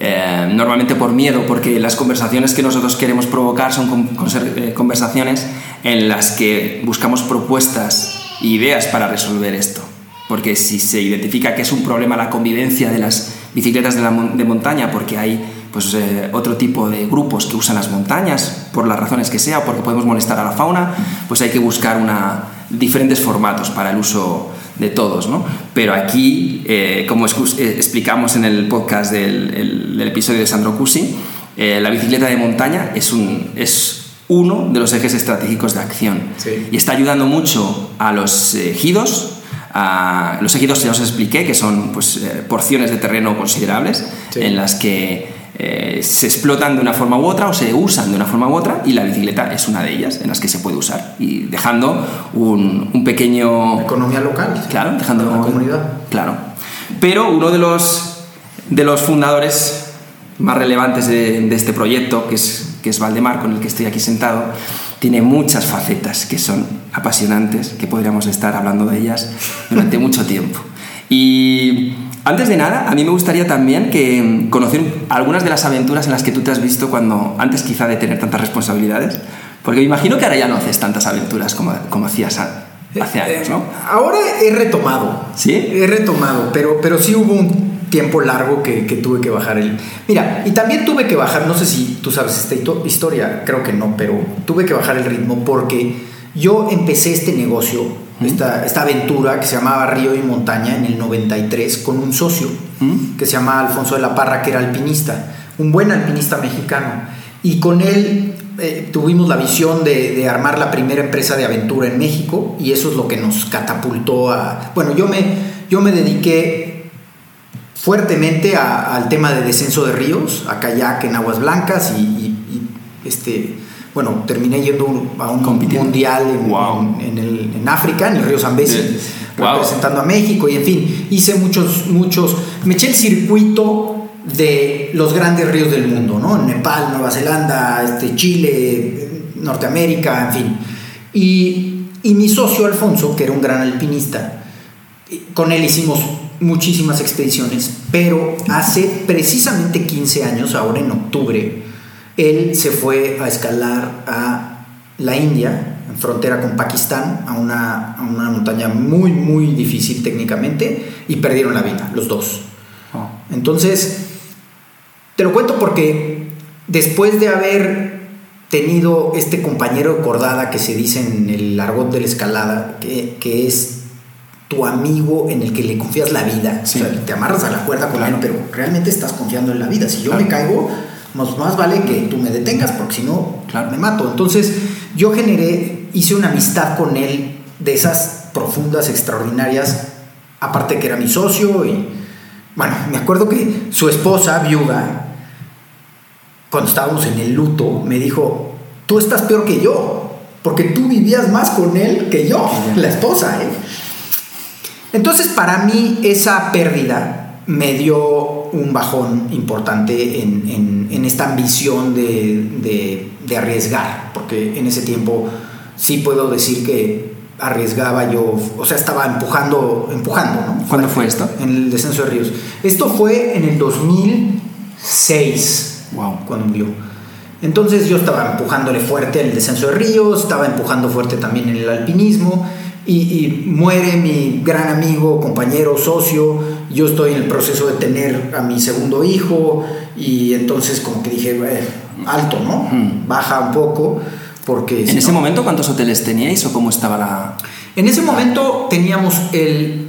Eh, normalmente por miedo, porque las conversaciones que nosotros queremos provocar son con, con, conversaciones en las que buscamos propuestas e ideas para resolver esto. Porque si se identifica que es un problema la convivencia de las bicicletas de, la, de montaña, porque hay pues, eh, otro tipo de grupos que usan las montañas, por las razones que sea, porque podemos molestar a la fauna, pues hay que buscar una, diferentes formatos para el uso de todos, ¿no? Pero aquí, eh, como eh, explicamos en el podcast del, el, del episodio de Sandro Cusi, eh, la bicicleta de montaña es, un, es uno de los ejes estratégicos de acción Sí. y está ayudando mucho a los ejidos. A, los ejidos ya os expliqué que son pues, eh, porciones de terreno considerables Sí. en las que eh, se explotan de una forma u otra o se usan de una forma u otra y la bicicleta es una de ellas en las que se puede usar y dejando un, un pequeño Economía local. Claro, dejando la comunidad. Claro. Pero uno de los, de los fundadores más relevantes de, de este proyecto, que es, que es Valdemar, con el que estoy aquí sentado, tiene muchas facetas que son apasionantes, que podríamos estar hablando de ellas durante mucho tiempo. Y antes de nada, a mí me gustaría también que conocer algunas de las aventuras en las que tú te has visto cuando, antes quizá de tener tantas responsabilidades, porque me imagino que ahora ya no haces tantas aventuras como, como hacías a- hace años, ¿no? Eh, Ahora he retomado. ¿Sí? He retomado, pero, pero sí hubo un tiempo largo que, que tuve que bajar el... Mira, y también tuve que bajar, no sé si tú sabes esta historia, creo que no, pero tuve que bajar el ritmo porque yo empecé este negocio, esta, esta aventura que se llamaba Río y Montaña en el 93 con un socio que se llama Alfonso de la Parra, que era alpinista, un buen alpinista mexicano. Y con él eh, tuvimos la visión de, de armar la primera empresa de aventura en México y eso es lo que nos catapultó a... Bueno, yo me, yo me dediqué fuertemente a- al tema de descenso de ríos, a kayak en aguas blancas y, y- y, este, bueno, terminé yendo a un mundial en, Wow. en- en el- en África, en el río Zambezi. Wow. representando a México y en fin, hice muchos, muchos, me eché el circuito de los grandes ríos del mundo, ¿no? Nepal, Nueva Zelanda, este, Chile, Norteamérica, en fin. Y, y mi socio Alfonso, que era un gran alpinista, con él hicimos muchísimas expediciones, pero hace precisamente 15 años, ahora en octubre, él se fue a escalar a la India, en frontera con Pakistán, a una, a una montaña muy, muy difícil técnicamente, y perdieron la vida, los dos. Oh. Entonces, te lo cuento porque después de haber tenido este compañero de cordada que se dice en el argot de la escalada, que, que es tu amigo en el que le confías la vida, Sí. o sea, te amarras a la cuerda con Claro. él, pero realmente estás confiando en la vida. Si yo Claro. me caigo, más, más vale que tú me detengas, porque si no, Claro. me mato. Entonces, yo generé, hice una amistad con él de esas profundas, extraordinarias, aparte que era mi socio y, bueno, me acuerdo que su esposa, viuda, cuando estábamos en el luto, me dijo, tú estás peor que yo, porque tú vivías más con él que yo, la esposa, ¿eh? Entonces, para mí, esa pérdida me dio un bajón importante en, en- en esta ambición de, de- de arriesgar, porque en ese tiempo sí puedo decir que arriesgaba yo, o sea, estaba empujando, empujando, ¿no? ¿Cuándo fue esto? En el descenso de ríos. Esto fue en el 2006, Wow. cuando murió. Entonces yo estaba empujándole fuerte en el descenso de ríos, estaba empujando fuerte también en el alpinismo y, y muere mi gran amigo, compañero, socio. Yo estoy en el proceso de tener a mi segundo hijo y entonces como que dije, "Eh, alto, ¿no? Mm. Baja un poco porque... ¿En si ese no- momento cuántos hoteles teníais o cómo estaba la...? en ese momento teníamos el,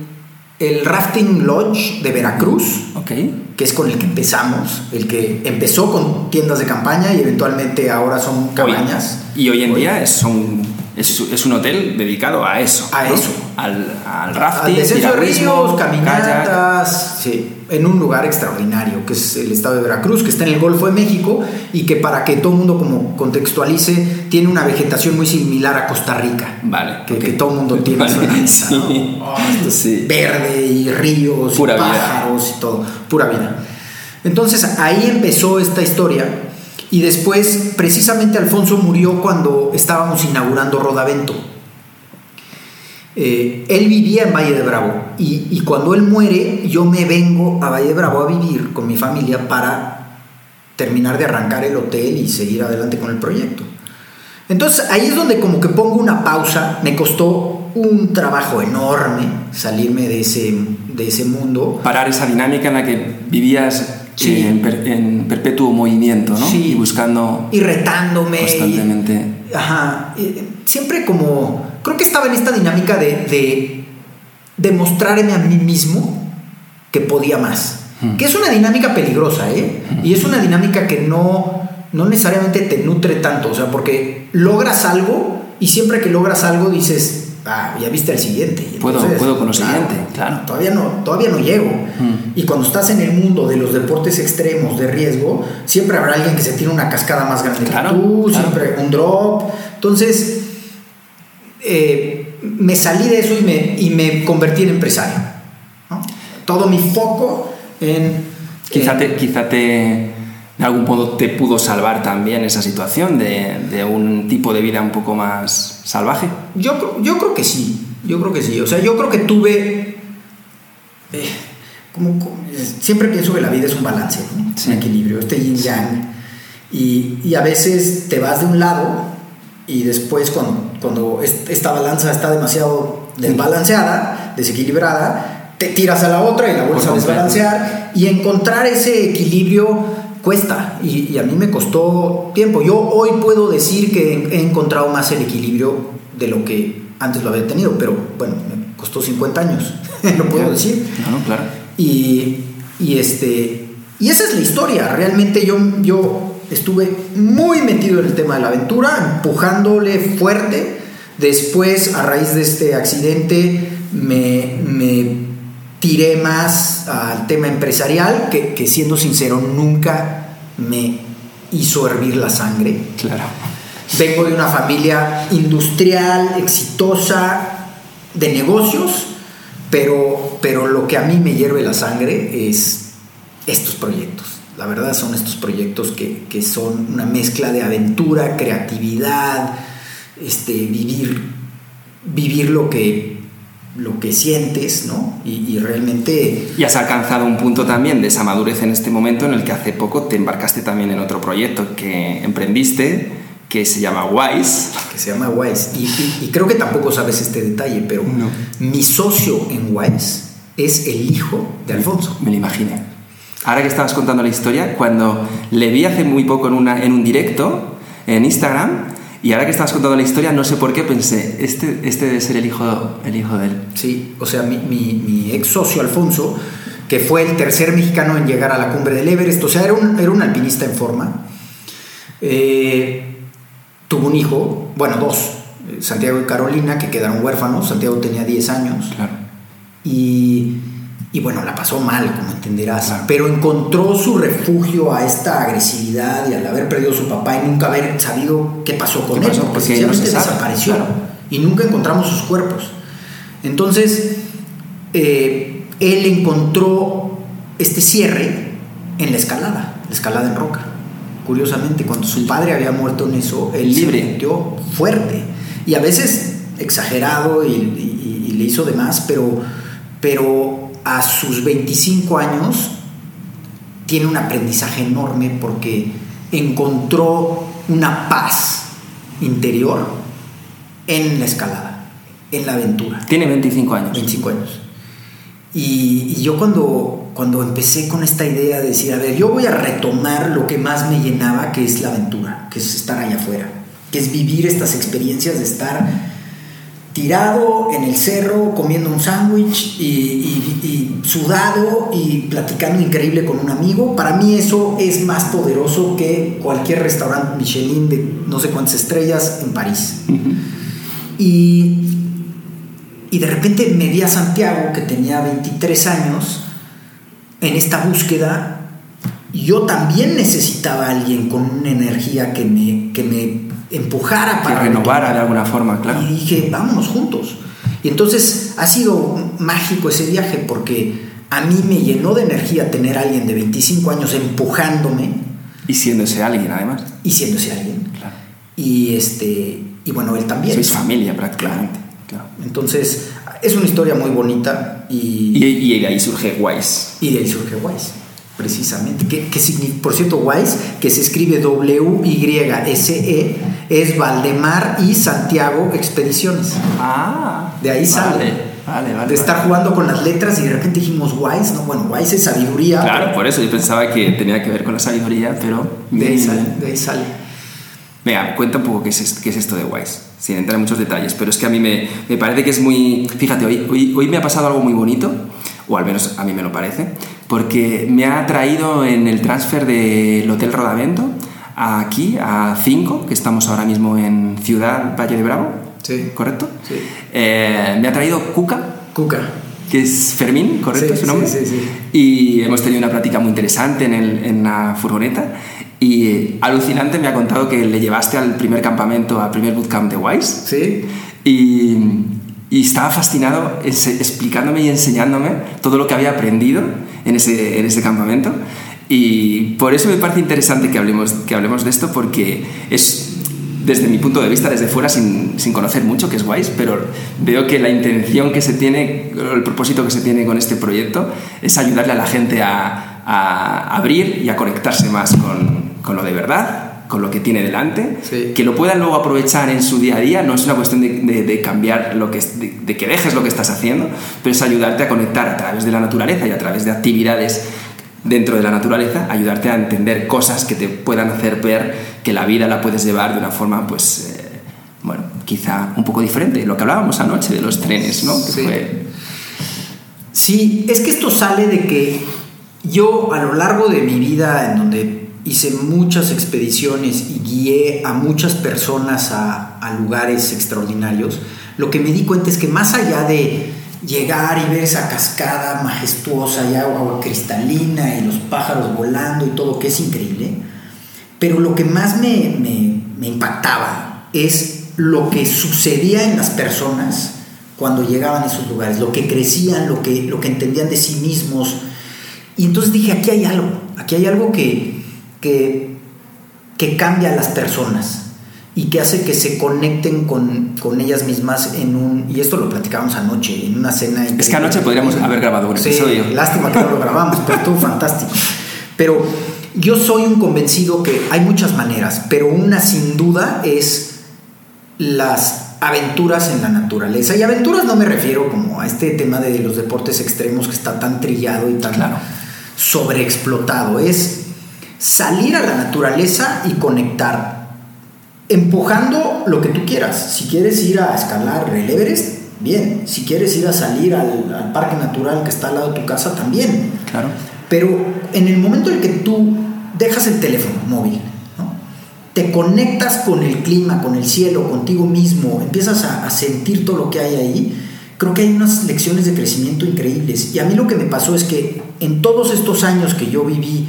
el Rafting Lodge de Veracruz, Ok. que es con el que empezamos, el que empezó con tiendas de campaña y eventualmente ahora son cabañas. Hoy- y hoy en día es un, es, es un hotel dedicado a eso. A ¿no? eso. Al, al Al rafting, descenso de ríos, caminatas, sí. en un lugar extraordinario, que es el estado de Veracruz, que está en el Golfo de México y que para que todo el mundo como contextualice, tiene una vegetación muy similar a Costa Rica. Vale. Que, que todo el mundo tiene Vale. Oh, Sí. Verde y ríos, Pura y vida. pájaros y todo, pura vida. Entonces ahí empezó esta historia y después precisamente Alfonso murió cuando estábamos inaugurando Rodavento. Eh, él vivía en Valle de Bravo y, y cuando él muere yo me vengo a Valle de Bravo a vivir con mi familia para terminar de arrancar el hotel y seguir adelante con el proyecto. Entonces ahí es donde como que pongo una pausa, me costó un trabajo enorme salirme de ese, de ese mundo. Parar esa dinámica en la que vivías Sí. eh, en, per- en perpetuo movimiento, ¿no? Sí. Y buscando y retándome. y- constantemente. ajá. y siempre como. Creo que estaba en esta dinámica de, de demostrarme a mí mismo que podía más. Hmm. Que es una dinámica peligrosa, ¿eh? Y es una dinámica que no, no necesariamente te nutre tanto. O sea, porque logras algo y siempre que logras algo dices. Ah, ya viste el siguiente. Puedo- puedo con lo siguiente, claro. Todavía no, todavía no llego. Hmm. Y cuando estás en el mundo de los deportes extremos de riesgo, siempre habrá alguien que se tiene una cascada más grande Claro, que tú, claro. siempre un drop. Entonces, eh, me salí de eso y me, y me convertí en empresario. ¿no? Todo mi foco en... Quizá en- te, quizá te, de algún modo te pudo salvar también esa situación de, de un tipo de vida un poco más salvaje. Yo, yo creo que sí, yo creo que sí. O sea, yo creo que tuve... eh, como, como- siempre pienso que la vida es un balance, ¿no? Sí. un equilibrio, este yin yang. Y, y a veces te vas de un lado y después cuando, cuando es- esta balanza está demasiado desbalanceada, desequilibrada, te tiras a la otra y la vuelves a desbalancear. Y encontrar ese equilibrio cuesta. Y, y a mí me costó tiempo. Yo hoy puedo decir que he encontrado más el equilibrio de lo que antes lo había tenido, pero bueno, me costó 50 años, lo puedo Claro. decir. No, no, claro. Y, y este y esa es la historia. Realmente yo, yo estuve muy metido en el tema de la aventura, empujándole fuerte. Después, a raíz de este accidente, me, me tiré más al tema empresarial, que, que siendo sincero, nunca me hizo hervir la sangre. Claro. Vengo de una familia industrial, exitosa, de negocios, pero, pero lo que a mí me hierve la sangre es estos proyectos. La verdad son estos proyectos que, que son una mezcla de aventura, creatividad, este, vivir, vivir lo que, lo que sientes, ¿no? Y, y realmente Y has alcanzado un punto también de esa madurez en este momento en el que hace poco te embarcaste también en otro proyecto que emprendiste, que se llama Wise. que se llama Wise. Y, y- y creo que tampoco sabes este detalle, pero No. mi socio en Wise es el hijo de Alfonso. Me lo imaginé. Ahora que estabas contando la historia, cuando le vi hace muy poco en, una, en un directo en Instagram, y ahora que estabas contando la historia, no sé por qué pensé, este, este debe ser el hijo, el hijo de él. Sí, o sea, mi, mi- mi ex socio Alfonso, que fue el tercer mexicano en llegar a la cumbre del Everest, o sea, era un, era un alpinista en forma, eh, tuvo un hijo, bueno, dos, eh, Santiago y Carolina, que quedaron huérfanos, Santiago tenía 10 años, Claro. y, y bueno, la pasó mal, como entenderás, Claro. pero encontró su refugio a esta agresividad y al haber perdido a su papá y nunca haber sabido qué pasó con ¿Qué él, pasó? porque Porque no se sencillamente desapareció claro. y nunca encontramos sus cuerpos. Entonces, eh, él encontró este cierre en la escalada, la escalada en roca. Curiosamente, cuando su padre había muerto en eso, él Libre. se metió fuerte y a veces exagerado y, y- y le hizo de más, pero, pero a sus 25 años tiene un aprendizaje enorme porque encontró una paz interior en la escalada, en la aventura. Tiene 25 años. 25 años. Y, y yo cuando, cuando empecé con esta idea de decir, a ver, yo voy a retomar lo que más me llenaba, que es la aventura, que es estar allá afuera, que es vivir estas experiencias de estar tirado en el cerro comiendo un sándwich y, y- y sudado y platicando increíble con un amigo. Para mí eso es más poderoso que cualquier restaurante Michelin de no sé cuántas estrellas en París. Y, y de repente me vi a Santiago, que tenía 23 años, en esta búsqueda yo también necesitaba a alguien con una energía que me, que me empujara para... Que renovara de alguna forma, claro. Y dije, vámonos juntos. Y entonces ha sido mágico ese viaje porque a mí me llenó de energía tener a alguien de 25 años empujándome. Y siendo ese alguien, además. Y siendo ese alguien. Claro. Y, este, y bueno, él también. Sois familia prácticamente. Claro. Entonces, es una historia muy bonita y... Y, de ahí surge Wise. Y de ahí surge Wise precisamente. Que, que, por cierto, Wise, que se escribe W-Y-S-E, es Valdemar y Santiago Expediciones. Ah. De ahí sale. Vale, vale, de estar jugando con las letras y de repente dijimos Wise, no, bueno, Wise es sabiduría. Claro, por eso yo pensaba que tenía que ver con la sabiduría, pero. De ahí sale, de ahí sale. Venga, cuenta un poco qué es, qué es esto de Wise, sin entrar en muchos detalles, pero es que a mí me, me parece que es muy. Fíjate, hoy, hoy, hoy me ha pasado algo muy bonito, o al menos a mí me lo parece, porque me ha traído en el transfer del Hotel Rodamento aquí, a 5, que estamos ahora mismo en Ciudad Valle de Bravo. Sí. ¿Correcto? Sí. Eh, me ha traído Cuca. Cuca. Que es Fermín, ¿correcto? Sí, su nombre. Sí, sí, y hemos tenido una plática muy interesante en, el, en la furgoneta. Y alucinante me ha contado que le llevaste al primer campamento, al primer bootcamp de Wise. Sí. Y, y estaba fascinado explicándome y enseñándome todo lo que había aprendido en ese, en ese campamento. Y por eso me parece interesante que hablemos, que hablemos de esto, porque es, desde mi punto de vista, desde fuera, sin, sin conocer mucho, que es guays, pero veo que la intención que se tiene, el propósito que se tiene con este proyecto es ayudarle a la gente a, a abrir y a conectarse más con, con lo de verdad con lo que tiene delante, que lo puedan luego aprovechar en su día a día, no es una cuestión de, de, cambiar lo que, de, de, que dejes lo que estás haciendo, pero es ayudarte a conectar a través de la naturaleza y a través de actividades dentro de la naturaleza, ayudarte a entender cosas que te puedan hacer ver que la vida la puedes llevar de una forma, pues, eh, bueno, quizá un poco diferente, lo que hablábamos anoche de los trenes, ¿no? Sí. sí, es que esto sale de que yo a lo largo de mi vida, en donde hice muchas expediciones y guié a muchas personas a, lugares extraordinarios, lo que me di cuenta es que más allá de llegar y ver esa cascada majestuosa y agua cristalina y los pájaros volando y todo, que es increíble, pero lo que más me, me impactaba es lo que sucedía en las personas cuando llegaban a esos lugares, lo que crecían, lo que, lo que entendían de sí mismos. Y entonces dije, aquí hay algo, aquí hay algo que, que, que cambia a las personas y que hace que se conecten con, con, ellas mismas en un... Y esto lo platicábamos anoche, en una cena... Es que anoche podríamos haber grabado un sí, episodio. Lástima que no lo grabamos, pero estuvo fantástico. Pero yo soy un convencido que hay muchas maneras, pero una sin duda es las aventuras en la naturaleza. Y aventuras no me refiero como a este tema de los deportes extremos que está tan trillado y tan claro. sobreexplotado. Es salir a la naturaleza y conectar, empujando lo que tú quieras. Si quieres ir a escalar el Everest, bien. Si quieres ir a salir al, parque natural que está al lado de tu casa, también. Claro. Pero en el momento en que tú dejas el teléfono móvil, te conectas con el clima, con el cielo, contigo mismo, empiezas a, a sentir todo lo que hay ahí, creo que hay unas lecciones de crecimiento increíbles. Y a mí lo que me pasó es que en todos estos años que yo viví,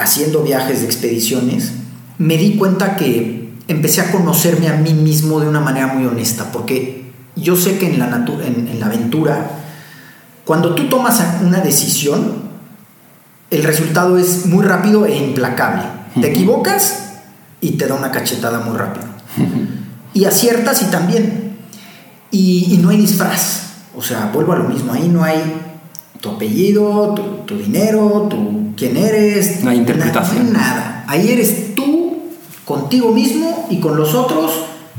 haciendo viajes de expediciones, me di cuenta que empecé a conocerme a mí mismo de una manera muy honesta, porque yo sé que en la, en, en la aventura, cuando tú tomas una decisión, el resultado es muy rápido e implacable. Te equivocas y te da una cachetada muy rápido. Y aciertas y también. Y, y, no hay disfraz. O sea, vuelvo a lo mismo. Ahí no hay tu apellido, tu, tu dinero, tu quién eres. No hay interpretación. Nada, nada. Ahí eres tú, contigo mismo y con los otros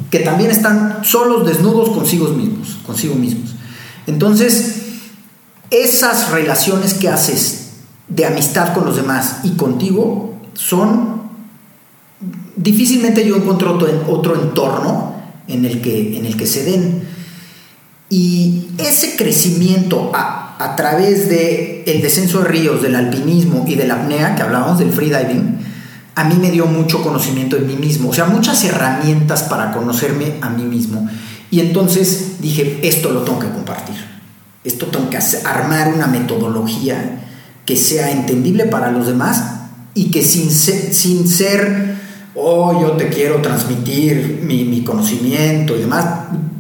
que también están solos, desnudos consigo mismos. Consigo mismos. Entonces, esas relaciones que haces de amistad con los demás y contigo son difícilmente yo encuentro otro, otro entorno en el que, en el que se den. Y ese crecimiento a, a través del el descenso de ríos, del alpinismo y de la apnea, que hablábamos del freediving, a mí me dio mucho conocimiento de mí mismo, o sea, muchas herramientas para conocerme a mí mismo. Y entonces dije, esto lo tengo que compartir, esto tengo que armar una metodología que sea entendible para los demás y que sin ser, sin ser oh, yo te quiero transmitir mi, mi conocimiento y demás,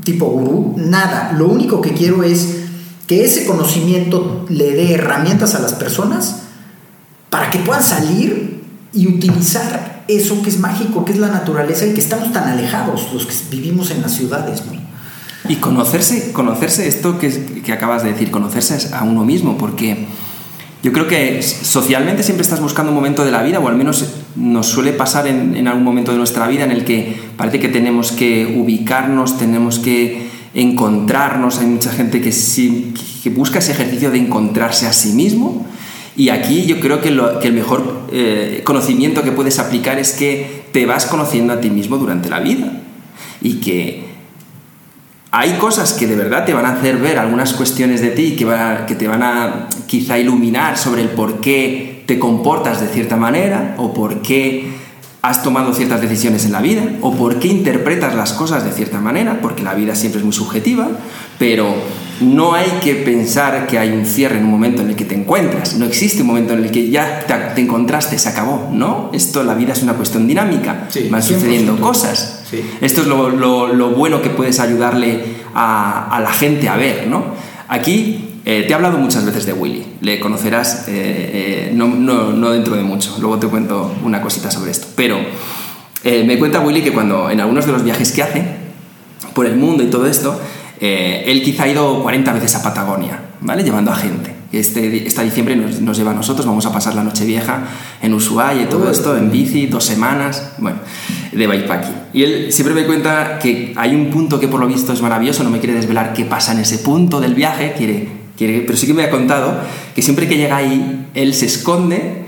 tipo gurú, nada. Lo único que quiero es que ese conocimiento le dé herramientas a las personas para que puedan salir y utilizar eso que es mágico, que es la naturaleza y que estamos tan alejados los que vivimos en las ciudades. Y conocerse, conocerse esto que, que acabas de decir, conocerse a uno mismo, porque yo creo que socialmente siempre estás buscando un momento de la vida, o al menos nos suele pasar en, algún momento de nuestra vida en el que parece que tenemos que ubicarnos, tenemos que encontrarnos. Hay mucha gente que, busca ese ejercicio de encontrarse a sí mismo. Y aquí yo creo que el mejor eh, conocimiento que puedes aplicar es que te vas conociendo a ti mismo durante la vida. Y que hay cosas que de verdad te van a hacer ver algunas cuestiones de ti que, va, que te van a quizá iluminar sobre el por qué te comportas de cierta manera o por qué has tomado ciertas decisiones en la vida o por qué interpretas las cosas de cierta manera, porque la vida siempre es muy subjetiva, pero no hay que pensar que hay un cierre en un momento en el que te encuentras, no existe un momento en el que ya te, encontraste, se acabó, ¿no? Esto, la vida es una cuestión dinámica, sí, van sucediendo cosas. Sí. Esto es lo, lo, lo, bueno que puedes ayudarle a, a la gente a ver, ¿no? Aquí eh, te he hablado muchas veces de Willy, le conocerás eh, eh, no, no, no, dentro de mucho, luego te cuento una cosita sobre esto. Pero me cuenta Willy que cuando en algunos de los viajes que hace por el mundo y todo esto, él quizá ha ido 40 veces a Patagonia, ¿vale? Llevando a gente. Este, esta diciembre nos, nos, lleva a nosotros, vamos a pasar la noche vieja en Ushuaia y todo esto, en bici, dos semanas, bueno, de bikepacking. Y él siempre me cuenta que hay un punto que por lo visto es maravilloso, no me quiere desvelar qué pasa en ese punto del viaje, quiere pero sí que me ha contado que siempre que llega ahí, él se esconde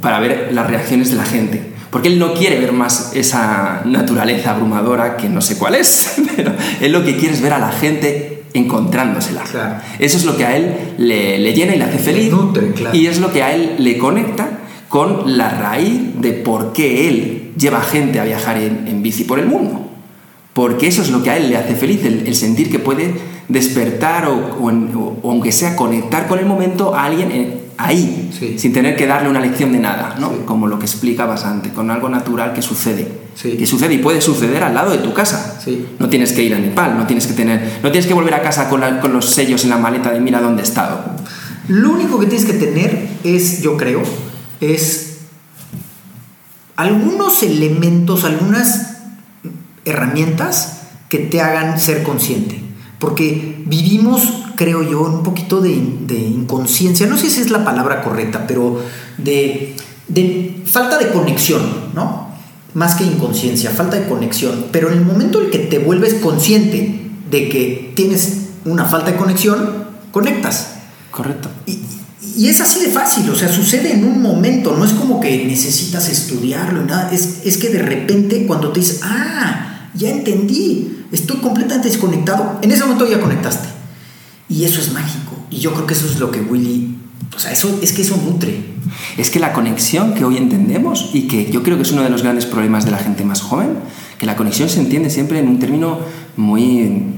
para ver las reacciones de la gente. Porque él no quiere ver más esa naturaleza abrumadora que no sé cuál es, pero él lo que quiere es ver a la gente encontrándosela. Claro. Eso es lo que a él le, le llena y le hace feliz. Nutre, claro. Y es lo que a él le conecta con la raíz de por qué él lleva gente a viajar en, en bici por el mundo. Porque eso es lo que a él le hace feliz, el, el sentir que puede despertar o, o, o, aunque sea conectar con el momento a alguien en, ahí, sí. sin tener que darle una lección de nada, ¿no? Sí. Como lo que explicabas antes, con algo natural que sucede. Sí. Que sucede y puede suceder al lado de tu casa. No tienes que ir a Nepal, no tienes que tener, no tienes que volver a casa con, la, con los sellos en la maleta de mira dónde he estado. Lo único que tienes que tener es, yo creo, es algunos elementos, algunas herramientas que te hagan ser consciente. Porque vivimos, creo yo, un poquito de, de inconsciencia, no sé si es la palabra correcta, pero de, de falta de conexión, ¿no? Más que inconsciencia, falta de conexión. Pero en el momento en que te vuelves consciente de que tienes una falta de conexión, conectas. Correcto. Y, y es así de fácil, o sea, sucede en un momento, no es como que necesitas estudiarlo, nada, es, es que de repente cuando te dices, ah, ya entendí, estoy completamente desconectado, en ese momento ya conectaste. Y eso es mágico. Y yo creo que eso es lo que Willy, o sea, eso, es que eso nutre. Es que la conexión que hoy entendemos y que yo creo que es uno de los grandes problemas de la gente más joven, que la conexión se entiende siempre en un término muy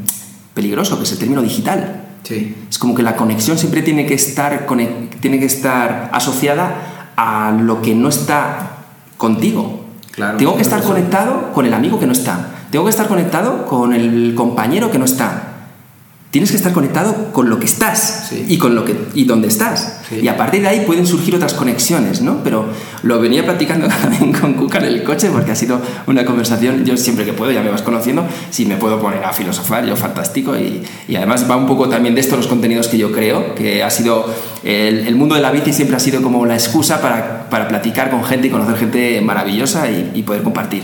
peligroso, que es el término digital. Sí. Es como que la conexión siempre tiene que estar, tiene que estar asociada a lo que no está contigo. Claro, Tengo que estar conectado con el amigo que no está. Tengo que estar conectado con el compañero que no está. Tienes que estar conectado con lo que estás sí. y con lo que y dónde estás. Sí. Y a partir de ahí pueden surgir otras conexiones, ¿no? Pero lo venía platicando también con Cuca en el coche porque ha sido una conversación, yo siempre que puedo, ya me vas conociendo, si me puedo poner a filosofar, yo fantástico. Y, y además va un poco también de esto los contenidos que yo creo, que ha sido, el, el mundo de la bici siempre ha sido como la excusa para, para platicar con gente y conocer gente maravillosa y, y poder compartir.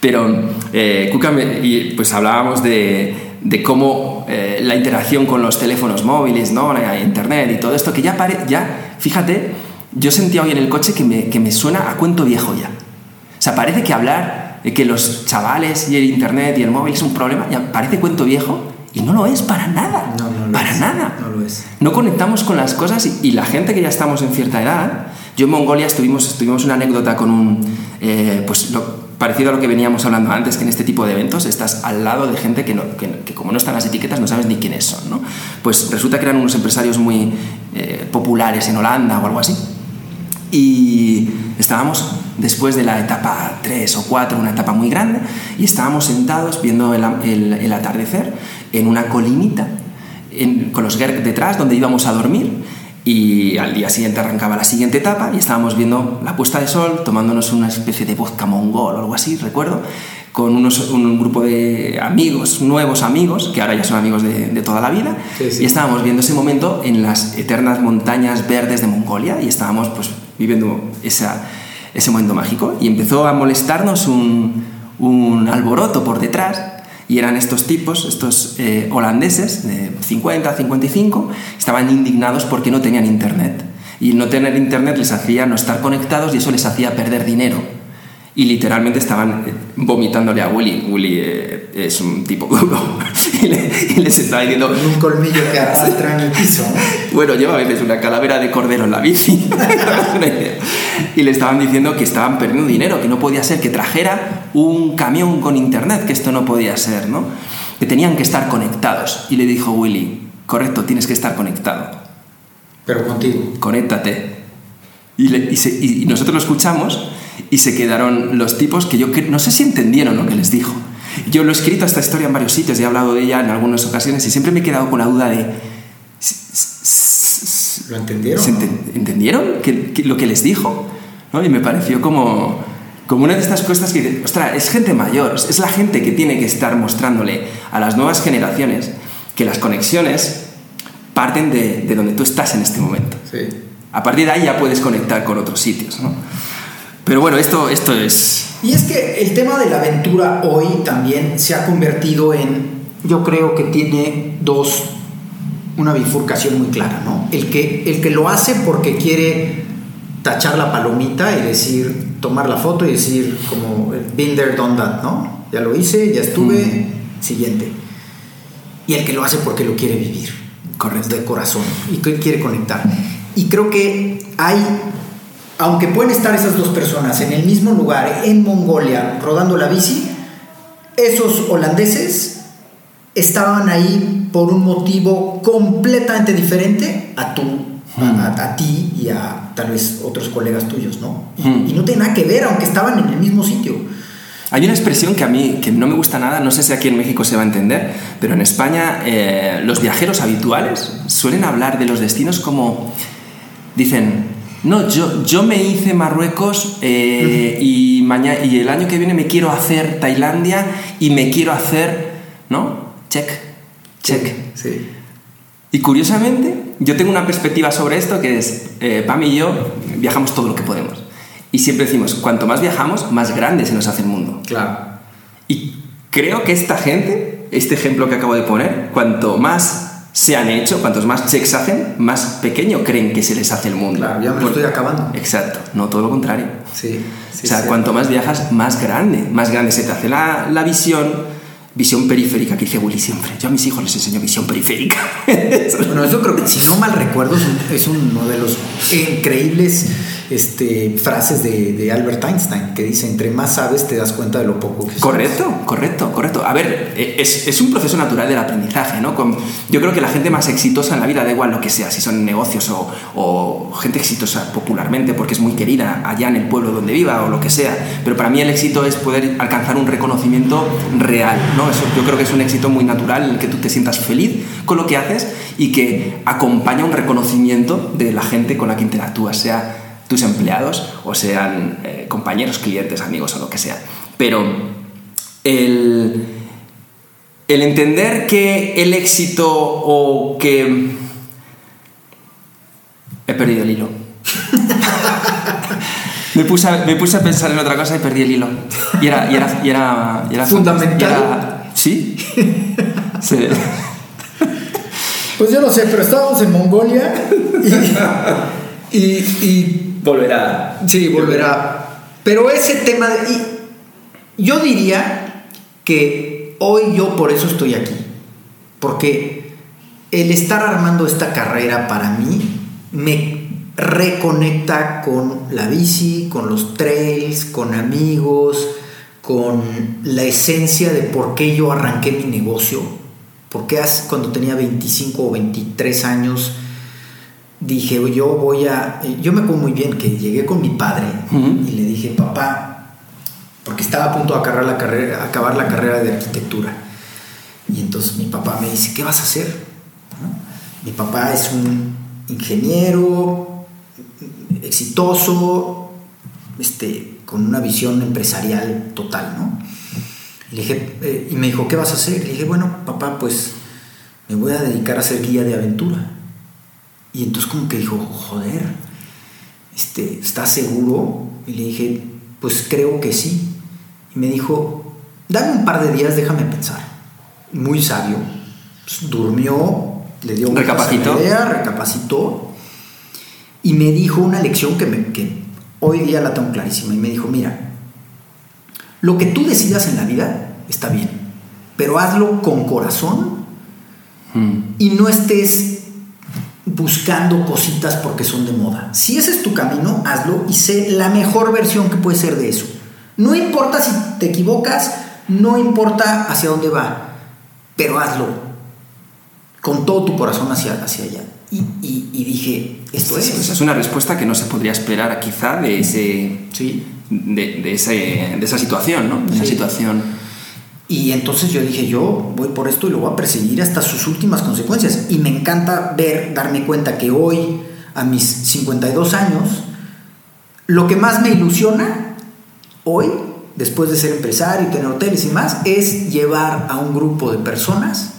Pero eh, Cuca, me, y pues hablábamos de, de cómo eh, la interacción con los teléfonos móviles, ¿no? La internet y todo esto, que ya, pare, ya fíjate, yo sentía hoy en el coche que me, que me suena a cuento viejo ya. O sea, parece que hablar de que los chavales y el internet y el móvil es un problema, ya parece cuento viejo y no lo es para nada. No, no para es. nada. No lo es. No conectamos con las cosas y, y la gente que ya estamos en cierta edad Yo en Mongolia estuvimos, estuvimos una anécdota con un, eh, pues lo, parecido a lo que veníamos hablando antes, que en este tipo de eventos estás al lado de gente que, no, que, que como no están las etiquetas no sabes ni quiénes son, ¿no? Pues resulta que eran unos empresarios muy eh, populares en Holanda o algo así. Y estábamos después de la etapa 3 o 4, una etapa muy grande, y estábamos sentados viendo el, el, el atardecer en una colinita, en, con los Gerg detrás, donde íbamos a dormir, y al día siguiente arrancaba la siguiente etapa y estábamos viendo la puesta de sol, tomándonos una especie de vodka mongol o algo así, recuerdo, con unos, un grupo de amigos, nuevos amigos, que ahora ya son amigos de, de toda la vida, Sí, sí. y estábamos viendo ese momento en las eternas montañas verdes de Mongolia y estábamos pues viviendo esa, ese momento mágico y empezó a molestarnos un, un alboroto por detrás y eran estos tipos, estos eh, holandeses de 50, 55, estaban indignados porque no tenían internet. Y no tener internet les hacía no estar conectados y eso les hacía perder dinero. Y literalmente estaban eh, vomitándole a Willy. Willy eh, es un tipo duro. y, le- y les estaba diciendo, un colmillo que arrastra en el piso. ¿no? bueno, lleva a veces una calavera de cordero en la bici. Y le estaban diciendo que estaban perdiendo dinero, que no podía ser que trajera un camión con internet, que esto no podía ser, ¿no? Que tenían que estar conectados. Y le dijo Willy, correcto, tienes que estar conectado. Pero contigo. Conéctate. Y, le- y se- y nosotros lo escuchamos y se quedaron los tipos que yo no sé si entendieron lo que les dijo. Yo lo he escrito esta historia en varios sitios y he hablado de ella en algunas ocasiones y siempre me he quedado con la duda de... ¿Lo entendieron? ¿Se no? enten- ¿Entendieron que- que lo que les dijo? ¿No? Y me pareció como, como una de estas cosas que, ostras, es gente mayor, es la gente que tiene que estar mostrándole a las nuevas generaciones que las conexiones parten de, de donde tú estás en este momento. Sí. A partir de ahí ya puedes conectar con otros sitios, ¿no? Pero bueno, esto, esto es... Y es que el tema de la aventura hoy también se ha convertido en, yo creo que tiene dos, una bifurcación muy clara, ¿no? El que, el que lo hace porque quiere tachar la palomita y decir, tomar la foto y decir como, been there, done that, ¿no? Ya lo hice, ya estuve, siguiente. Y el que lo hace porque lo quiere vivir, Correcto. de corazón, y que quiere conectar. Y creo que hay aunque pueden estar esas dos personas en el mismo lugar, en Mongolia, rodando la bici, esos holandeses estaban ahí por un motivo completamente diferente a tú, a, a- a ti y a tal vez otros colegas tuyos, ¿no? Y, Hmm. y no tiene nada que ver, aunque estaban en el mismo sitio. Hay una expresión que a mí que no me gusta nada, no sé si aquí en México se va a entender, pero en España eh, los viajeros habituales suelen hablar de los destinos como dicen, no, yo, yo me hice Marruecos eh, y, mañana, y el año que viene me quiero hacer Tailandia y me quiero hacer, ¿no? Check, check. Sí. Y curiosamente, yo tengo una perspectiva sobre esto que es, eh, Pam y yo viajamos todo lo que podemos. Y siempre decimos, cuanto más viajamos, más grande se nos hace el mundo. Claro. Y creo que esta gente, este ejemplo que acabo de poner, cuanto más se han hecho, cuantos más checks hacen, más pequeño creen que se les hace el mundo. Claro, ya me lo estoy acabando. Exacto, no todo lo contrario. Sí. sí, o sea, sí. cuanto más viajas, más grande, más grande se te hace la, la visión, visión periférica que dice Willy siempre. Yo a mis hijos les enseño visión periférica. Bueno, eso creo que, si no mal recuerdo, es, un- es uno de los increíbles este, frases de, de Albert Einstein, que dice, entre más sabes, te das cuenta de lo poco que sabes. Correcto, correcto, correcto. A ver, eh, es, es un proceso natural del aprendizaje, ¿no? Con- yo creo que la gente más exitosa en la vida, da igual lo que sea, si son negocios o, o gente exitosa popularmente, porque es muy querida allá en el pueblo donde viva o lo que sea, pero para mí el éxito es poder alcanzar un reconocimiento real, ¿no? Eso yo creo que es un éxito muy natural en el que tú te sientas feliz con lo que haces y que acompaña un reconocimiento de la gente con la que interactúas, sea tus empleados o sean eh, compañeros, clientes, amigos o lo que sea. Pero el, el entender que el éxito o que... He perdido el hilo. me, puse a, me puse a pensar en otra cosa y perdí el hilo. Y era... Y era, y era, y era Fundamental. y era- ¿Sí? Sí. Pues yo no sé, pero estábamos en Mongolia y, y, y Volverá. sí, volverá. Pero ese tema y yo diría que hoy yo por eso estoy aquí. Porque el estar armando esta carrera para mí me, reconecta con la bici, con los trails, con amigos, con la esencia de por qué yo arranqué mi negocio. Porque cuando tenía 25 o 23 años dije, yo voy a... Yo me acuerdo muy bien que llegué con mi padre y le dije, papá, porque estaba a punto de acabar la carrera, acabar la carrera de arquitectura. Y entonces mi papá me dice, ¿qué vas a hacer? Mi papá es un ingeniero exitoso, este, con una visión empresarial total, ¿no? Y, le dije, eh, y me dijo, ¿qué vas a hacer? Le dije, bueno, papá, pues me voy a dedicar a ser guía de aventura. Y entonces como que dijo, joder, este, ¿estás seguro? Y le dije, pues creo que sí. Y me dijo, dame un par de días, déjame pensar. Muy sabio. Pues, durmió, le dio una idea, recapacitó. Y me dijo una lección que, me, que hoy día la tengo clarísima. Y me dijo, mira, lo que tú decidas en la vida está bien, pero hazlo con corazón hmm. y no estés buscando cositas porque son de moda. Si ese es tu camino, hazlo y sé la mejor versión que puede ser de eso. No importa si te equivocas, no importa hacia dónde va, pero hazlo con todo tu corazón hacia, hacia allá. Y, dije, esto es. es una respuesta que no se podría esperar quizá de ese... Sí. De, ese, de esa situación, ¿no? De esa situación y entonces yo dije, yo voy por esto y lo voy a perseguir hasta sus últimas consecuencias. Y me encanta ver, darme cuenta que hoy, a mis 52 años, lo que más me ilusiona hoy, después de ser empresario y tener hoteles y más, es llevar a un grupo de personas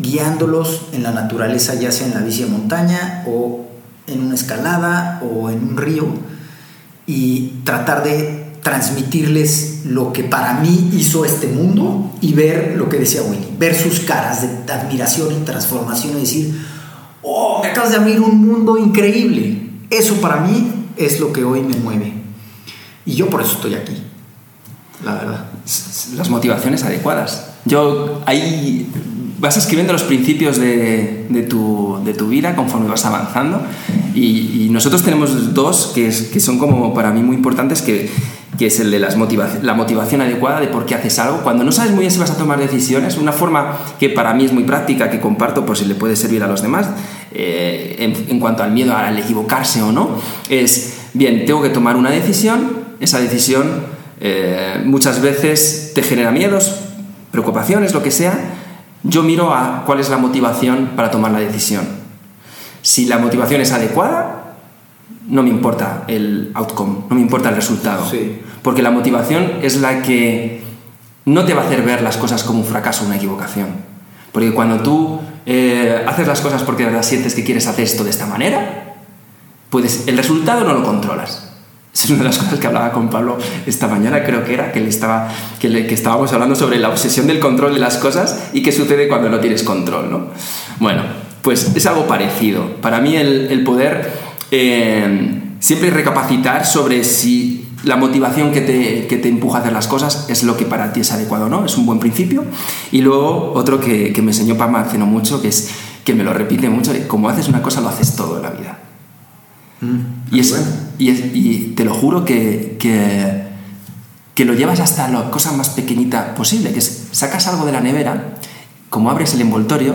guiándolos en la naturaleza, ya sea en la bici de montaña o en una escalada o en un río, y tratar de transmitirles lo que para mí hizo este mundo y ver lo que decía Willy, ver sus caras de admiración y transformación y decir, oh, me acabas de abrir un mundo increíble. Eso para mí es lo que hoy me mueve. Y yo por eso estoy aquí, la verdad. Las motivaciones adecuadas. Yo ahí vas escribiendo los principios de, tu, de, tu, vida conforme vas avanzando y, nosotros tenemos dos que, que, son como para mí muy importantes que que es el de las la motivación adecuada de por qué haces algo. Cuando no sabes muy bien si vas a tomar decisiones, una forma que para mí es muy práctica, que comparto por si le puede servir a los demás, eh, en, cuanto al miedo al equivocarse o no, es, bien, tengo que tomar una decisión, esa decisión eh, muchas veces te genera miedos, preocupaciones, lo que sea, yo miro a cuál es la motivación para tomar la decisión. Si la motivación es adecuada, no me importa el outcome, no me importa el resultado. Porque la motivación es la que no te va a hacer ver las cosas como un fracaso una equivocación. Porque cuando tú eh, haces las cosas porque de verdad sientes que quieres hacer esto de esta manera, puedes, el resultado no lo controlas. Esa es una de las cosas que hablaba con Pablo esta mañana, creo que era, que, le estaba, que, le, que estábamos hablando sobre la obsesión del control de las cosas y qué sucede cuando no tienes control. ¿no? Bueno, pues es algo parecido. Para mí el, el poder eh, siempre recapacitar sobre si la motivación que te, que te, empuja a hacer las cosas es lo que para ti es adecuado o no, es un buen principio. Y luego otro que, que me enseñó Pama hace no mucho, que es que me lo repite mucho, como haces una cosa lo haces todo en la vida. Mm, y, es, y, y, te lo juro que, que, que, lo llevas hasta la cosa más pequeñita posible, que es sacas algo de la nevera, como abres el envoltorio,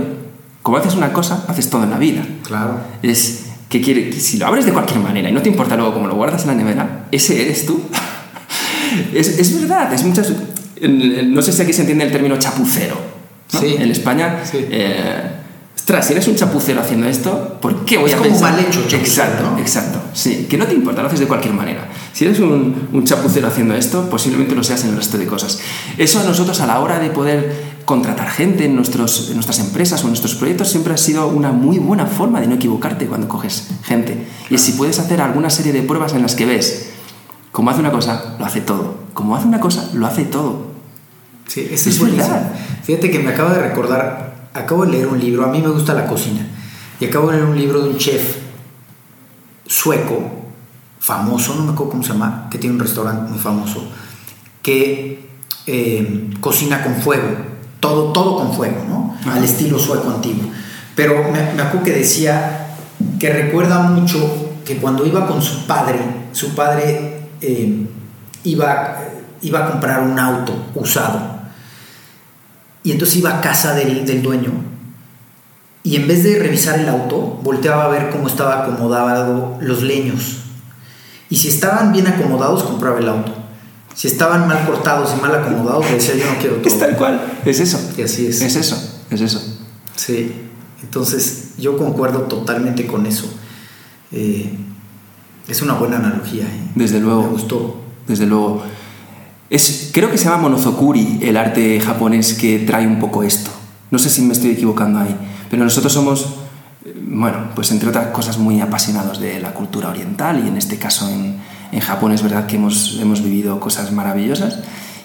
como haces una cosa, haces todo en la vida. Claro. Es, que quiere, si lo abres de cualquier manera y no te importa luego cómo lo guardas en la nevera, ese eres tú. es, es, verdad, es muchas... No sé si aquí se entiende el término chapucero. Sí. En España, sí. eh, ostras, si eres un chapucero haciendo esto, ¿por qué voy es a como pensar? mal hecho, chapucero, Exacto, ¿no? exacto. Sí, que no te importa, lo haces de cualquier manera. Si eres un, un, chapucero haciendo esto, posiblemente lo seas en el resto de cosas. Eso a nosotros a la hora de poder contratar gente en, nuestros, en nuestras empresas o en nuestros proyectos siempre ha sido una muy buena forma de no equivocarte cuando coges gente. Y si puedes hacer alguna serie de pruebas en las que ves, como hace una cosa, lo hace todo. Como hace una cosa, lo hace todo. Sí, eso es, es verdad. Fíjate que me acabo de recordar, acabo de leer un libro, a mí me gusta la cocina, y acabo de leer un libro de un chef sueco, famoso, no me acuerdo cómo se llama, que tiene un restaurante muy famoso, que eh, cocina con fuego, todo, todo con fuego, ¿no? Al estilo sueco antiguo. Pero me, me acuerdo que decía que recuerda mucho que cuando iba con su padre, su padre eh, iba, iba a comprar un auto usado. Y entonces iba a casa del, del dueño y en vez de revisar el auto, volteaba a ver cómo estaba acomodado los leños. Y si estaban bien acomodados, compraba el auto. Si estaban mal cortados y mal acomodados, le decía yo no quiero todo. Es tal cual, es eso. Y así es. Es eso, es eso. Sí, entonces yo concuerdo totalmente con eso. Eh, es una buena analogía. ¿eh? Desde luego. Me gustó. Desde luego. Es, creo que se llama monozokuri el arte japonés que trae un poco esto. No sé si me estoy equivocando ahí, pero nosotros somos, eh, bueno, pues entre otras cosas muy apasionados de la cultura oriental y en este caso en, en Japón es verdad que hemos, hemos vivido cosas maravillosas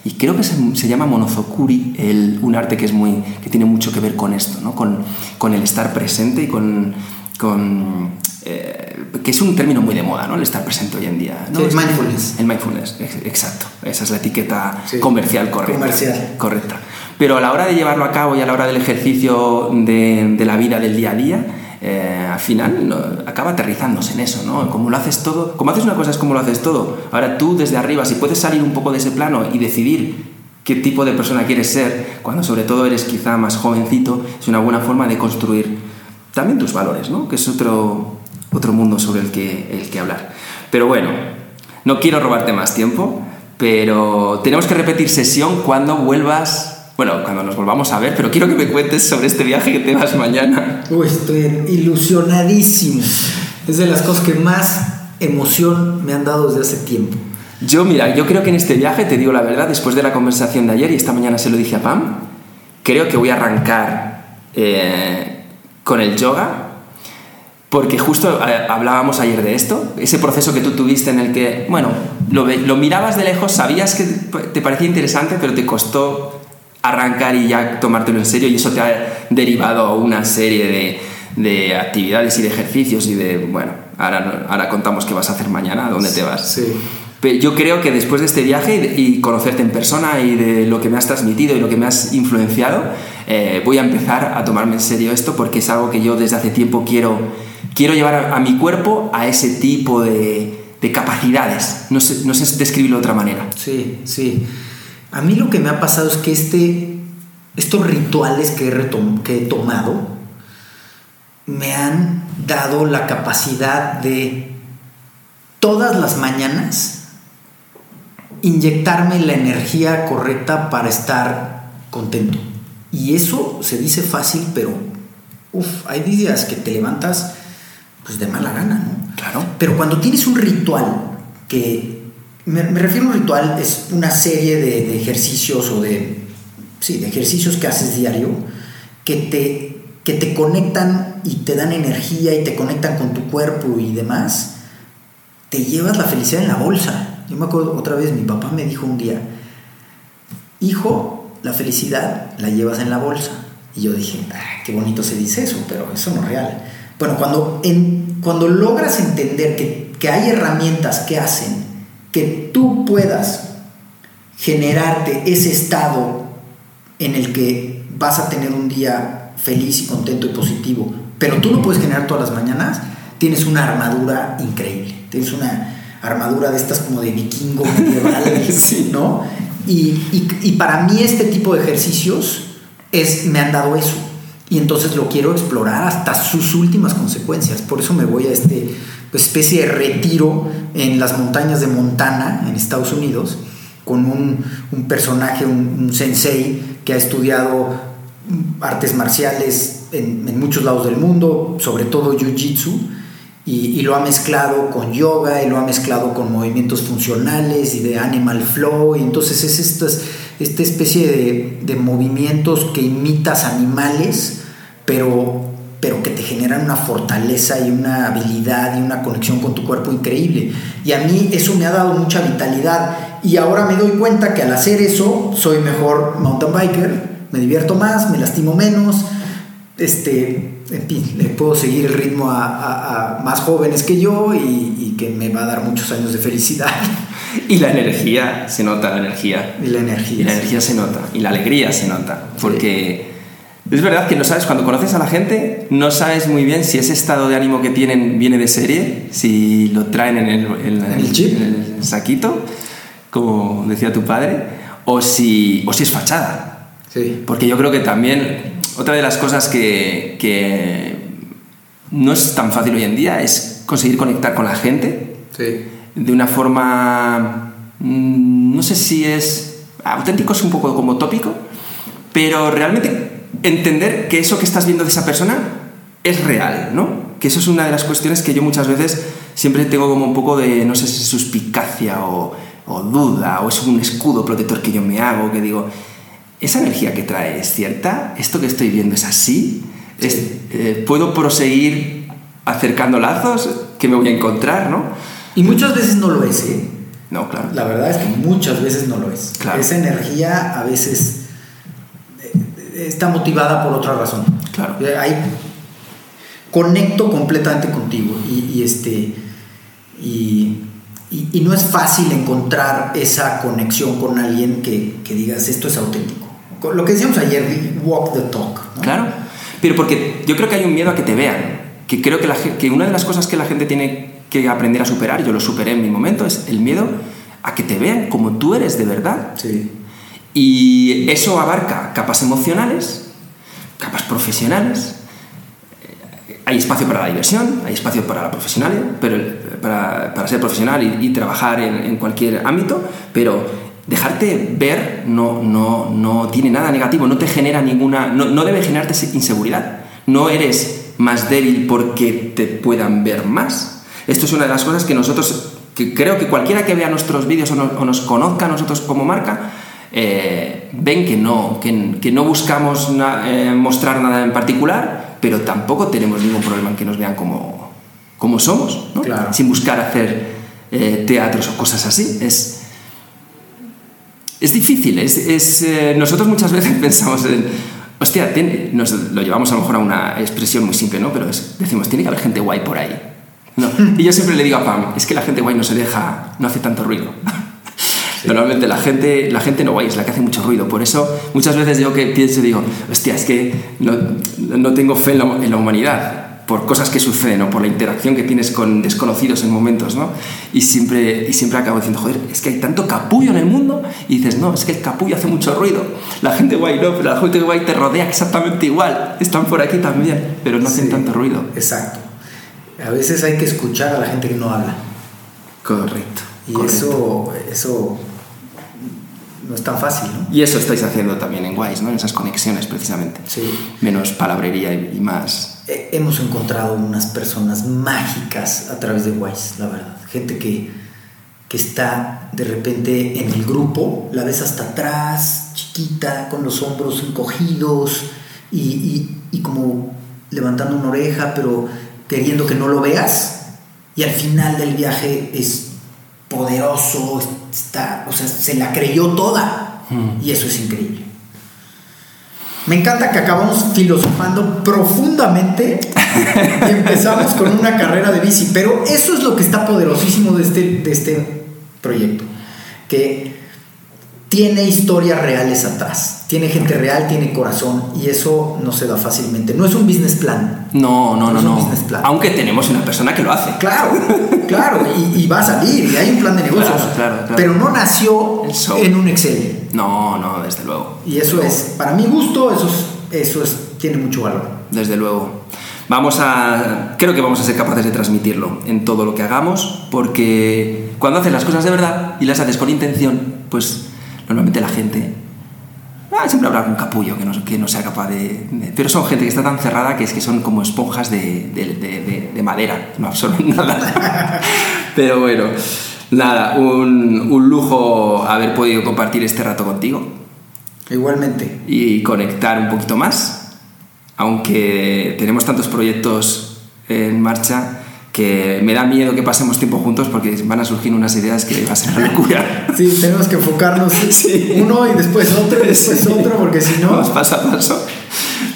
y creo que se, se llama monozokuri, el, un arte que, es muy, que tiene mucho que ver con esto, ¿no? con, con el estar presente y con... con eh, que es un término muy de moda, ¿no? El estar presente hoy en día. ¿no? Sí, el mindfulness. El mindfulness, ex- exacto. Esa es la etiqueta Sí. comercial correcta. Comercial. Correcta. Pero a la hora de llevarlo a cabo y a la hora del ejercicio de, de la vida del día a día, eh, al final acaba aterrizándose en eso, ¿no? Como lo haces todo, como haces una cosa es como lo haces todo. Ahora tú desde arriba, si puedes salir un poco de ese plano y decidir qué tipo de persona quieres ser, cuando sobre todo eres quizá más jovencito, es una buena forma de construir también tus valores, ¿no? Que es otro, otro mundo sobre el que, el que hablar. Pero bueno, no quiero robarte más tiempo, pero tenemos que repetir sesión cuando vuelvas, bueno, cuando nos volvamos a ver, pero quiero que me cuentes sobre este viaje que te vas mañana. Uy, estoy ilusionadísimo. Es de las cosas que más emoción me han dado desde hace tiempo. Yo, mira, yo creo que en este viaje, te digo la verdad, después de la conversación de ayer y esta mañana se lo dije a Pam, creo que voy a arrancar eh, con el yoga, porque justo eh, hablábamos ayer de esto, ese proceso que tú tuviste en el que, bueno, lo, lo mirabas de lejos, sabías que te parecía interesante, pero te costó arrancar y ya tomártelo en serio y eso te ha derivado a una serie de, de actividades y de ejercicios y de, bueno, ahora, ahora contamos qué vas a hacer mañana, a dónde te vas. Sí. Pero yo creo que después de este viaje y, conocerte en persona y de lo que me has transmitido y lo que me has influenciado, eh, voy a empezar a tomarme en serio esto porque es algo que yo desde hace tiempo quiero, quiero llevar a, a mi cuerpo a ese tipo de, de capacidades. No sé, no sé describirlo de otra manera. Sí, sí. A mí lo que me ha pasado es que este, estos rituales que he, que he tomado me han dado la capacidad de todas las mañanas inyectarme la energía correcta para estar contento. Y eso se dice fácil, pero uf, hay días que te levantas pues de mala gana, ¿no? Claro. Pero cuando tienes un ritual que me, refiero a un ritual es una serie de, ejercicios o de sí, de ejercicios que haces diario que te que te conectan y te dan energía y te conectan con tu cuerpo y demás, te llevas la felicidad en la bolsa. Yo me acuerdo otra vez, mi papá me dijo un día, hijo, la felicidad la llevas en la bolsa. Y yo dije, "Ah, qué bonito se dice eso, pero eso no es real. Bueno, cuando, cuando logras entender que, que hay herramientas que hacen que tú puedas generarte ese estado en el que vas a tener un día feliz y contento y positivo, pero tú lo puedes generar todas las mañanas, tienes una armadura increíble. Tienes una armadura de estas como de vikingo medieval, Sí. ¿no? Y, y- y para mí este tipo de ejercicios es, me han dado eso. Y entonces lo quiero explorar hasta sus últimas consecuencias. Por eso me voy a este pues, especie de retiro en las montañas de Montana, en Estados Unidos, con un, personaje, un, sensei que ha estudiado artes marciales en, en muchos lados del mundo, sobre todo Jiu-Jitsu, y, y lo ha mezclado con yoga y lo ha mezclado con movimientos funcionales y de animal flow, y entonces es esta, esta especie de, de movimientos que imitas animales, pero, pero que te generan una fortaleza y una habilidad y una conexión con tu cuerpo increíble. Y a mí eso me ha dado mucha vitalidad. Y ahora me doy cuenta que al hacer eso soy mejor mountain biker, me divierto más, me lastimo menos, este, en fin, le puedo seguir el ritmo a, a- a más jóvenes que yo y, y que me va a dar muchos años de felicidad Y la energía, se nota la energía. y la energía. Y la energía se nota, y la alegría se nota, porque Es verdad que no sabes, cuando conoces a la gente, no sabes muy bien si ese estado de ánimo que tienen viene de serie, si lo traen en el, en ¿El chip? en el saquito, como decía tu padre, o si, o si es fachada. Sí. Porque yo creo que también otra de las cosas que, que no es tan fácil hoy en día es conseguir conectar con la gente Sí. de una forma, mm, no sé si es auténtico, es un poco como tópico, pero realmente entender que eso que estás viendo de esa persona es real, ¿no? Que eso es una de las cuestiones que yo muchas veces siempre tengo como un poco de, no sé si suspicacia o, o duda, o es un escudo protector que yo me hago, que digo, ¿esa energía que trae es cierta? ¿Esto que estoy viendo es así? Es- eh, ¿Puedo proseguir acercando lazos que me voy a encontrar, no? Y muchas veces no lo es, ¿eh? No, claro. La verdad es que muchas veces no lo es. Claro. Esa energía a veces está motivada por otra razón. Claro. Eh, Hay, conecto completamente contigo y, y este y, y- y no es fácil encontrar esa conexión con alguien que, que digas esto es auténtico. Lo que decíamos ayer, walk the talk. ¿no? Claro. Pero porque yo creo que hay un miedo a que te vean. Que creo que, la que una de las cosas que la gente tiene que aprender a superar, yo lo superé en mi momento, es el miedo a que te vean como tú eres de verdad. Sí. Y eso abarca capas emocionales, capas profesionales. Hay espacio para la diversión, hay espacio para la profesional, pero para, para ser profesional y, y trabajar en, en cualquier ámbito, pero dejarte ver no, no, no tiene nada negativo, no te genera ninguna, no, no debe generarte inseguridad. No eres más débil porque te puedan ver más. Esto es una de las cosas que nosotros, que creo que cualquiera que vea nuestros vídeos o, no- o nos conozca a nosotros como marca, eh, ven que no, que, que no buscamos na- eh, mostrar nada en particular, pero tampoco tenemos ningún problema en que nos vean como, como somos, ¿no? Claro. sin buscar hacer eh, teatros o cosas así. Es, es difícil, es, es, eh, nosotros muchas veces pensamos en, hostia, tiene- nos lo llevamos a lo mejor a una expresión muy simple, ¿no? Pero es- decimos, tiene que haber gente guay por ahí. No. Y yo siempre le digo a Pam, es que la gente guay no se deja, no hace tanto ruido. Normalmente la gente, la gente no guay es la que hace mucho ruido. Por eso muchas veces yo que pienso digo, hostia, es que no, no tengo fe en la, en la humanidad por cosas que suceden o por la interacción que tienes con desconocidos en momentos, ¿no? Y siempre, y siempre acabo diciendo, joder, es que hay tanto capullo en el mundo y dices, no, es que el capullo hace mucho ruido. La gente guay no, pero la gente guay te rodea exactamente igual. Están por aquí también, pero no hacen Sí, tanto ruido. Exacto. A veces hay que escuchar a la gente que no habla. Correcto. Y correcto. eso, eso no es tan fácil, ¿no? Y eso estáis haciendo también en Wise, ¿no? En esas conexiones, precisamente. Sí. Menos palabrería y, más. Eh, Hemos encontrado unas personas mágicas a través de Wise, la verdad. Gente que, que está de repente en el grupo, la ves hasta atrás, chiquita, con los hombros encogidos y, y- y como levantando una oreja, pero queriendo que no lo veas. Y al final del viaje es poderoso, está, o sea, se la creyó toda. Mm. Y eso es increíble. Me encanta que acabamos filosofando profundamente y empezamos con una carrera de bici, pero eso es lo que está poderosísimo de este, de este proyecto, que tiene historias reales atrás, tiene gente real, tiene corazón y eso no se da fácilmente. No es un business plan. No, no, no, Es un no. business plan. Aunque tenemos una persona que lo hace. Claro, claro, y, y va a salir y hay un plan de negocios, Claro, claro, claro. pero no nació en un Excel. No, no, desde luego. Y eso es, para mi gusto, eso, es, eso es, tiene mucho valor. Desde luego. Vamos a. Creo que vamos a ser capaces de transmitirlo en todo lo que hagamos, porque cuando haces las cosas de verdad y las haces con intención, pues normalmente la gente. ah, siempre habrá algún capullo que no, que no sea capaz de, de- Pero son gente que está tan cerrada que es que son como esponjas de, de- de- de- de madera, no absorben nada. Pero bueno, nada, un, un lujo haber podido compartir este rato contigo Igualmente. y conectar un poquito más, aunque tenemos tantos proyectos en marcha que me da miedo que pasemos tiempo juntos porque van a surgir unas ideas que va a ser una locura. Sí, tenemos que enfocarnos Sí. uno y después otro y después Sí. otro, porque si no. Vamos paso a paso.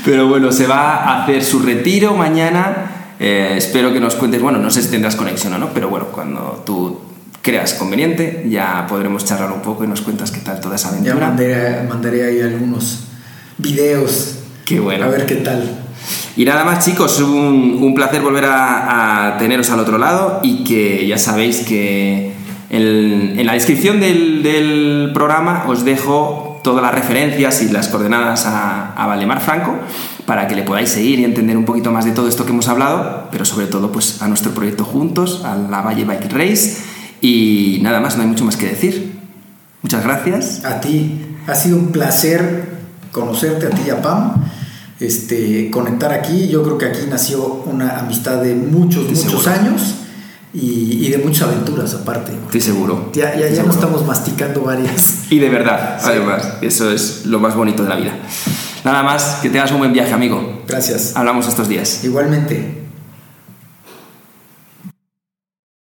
Pero bueno, se va a hacer su retiro mañana. Eh, espero que nos cuentes, bueno, no sé si tendrás conexión o no, pero bueno, cuando tú creas conveniente ya podremos charlar un poco y nos cuentas qué tal toda esa Ya aventura. mandaré, mandaré ahí algunos videos Qué bueno. A ver qué tal. Y nada más chicos, un, un placer volver a, teneros al otro lado y que ya sabéis que en, la descripción del, del, programa os dejo todas las referencias y las coordenadas a, a, Valdemar Franco para que le podáis seguir y entender un poquito más de todo esto que hemos hablado, pero sobre todo pues a nuestro proyecto juntos, a la Valle Bike Race y nada más, no hay mucho más que decir. Muchas gracias. A ti, ha sido un placer conocerte a ti y a Pam este, conectar aquí. Yo creo que aquí nació una amistad de muchos, Estoy muchos seguro. años y, y, de muchas aventuras aparte. Estoy seguro. Ya, ya, ya no estamos masticando varias. Y de verdad, sí. además, eso es lo más bonito de la vida. Nada más, que tengas un buen viaje, amigo. Gracias. Hablamos estos días. Igualmente.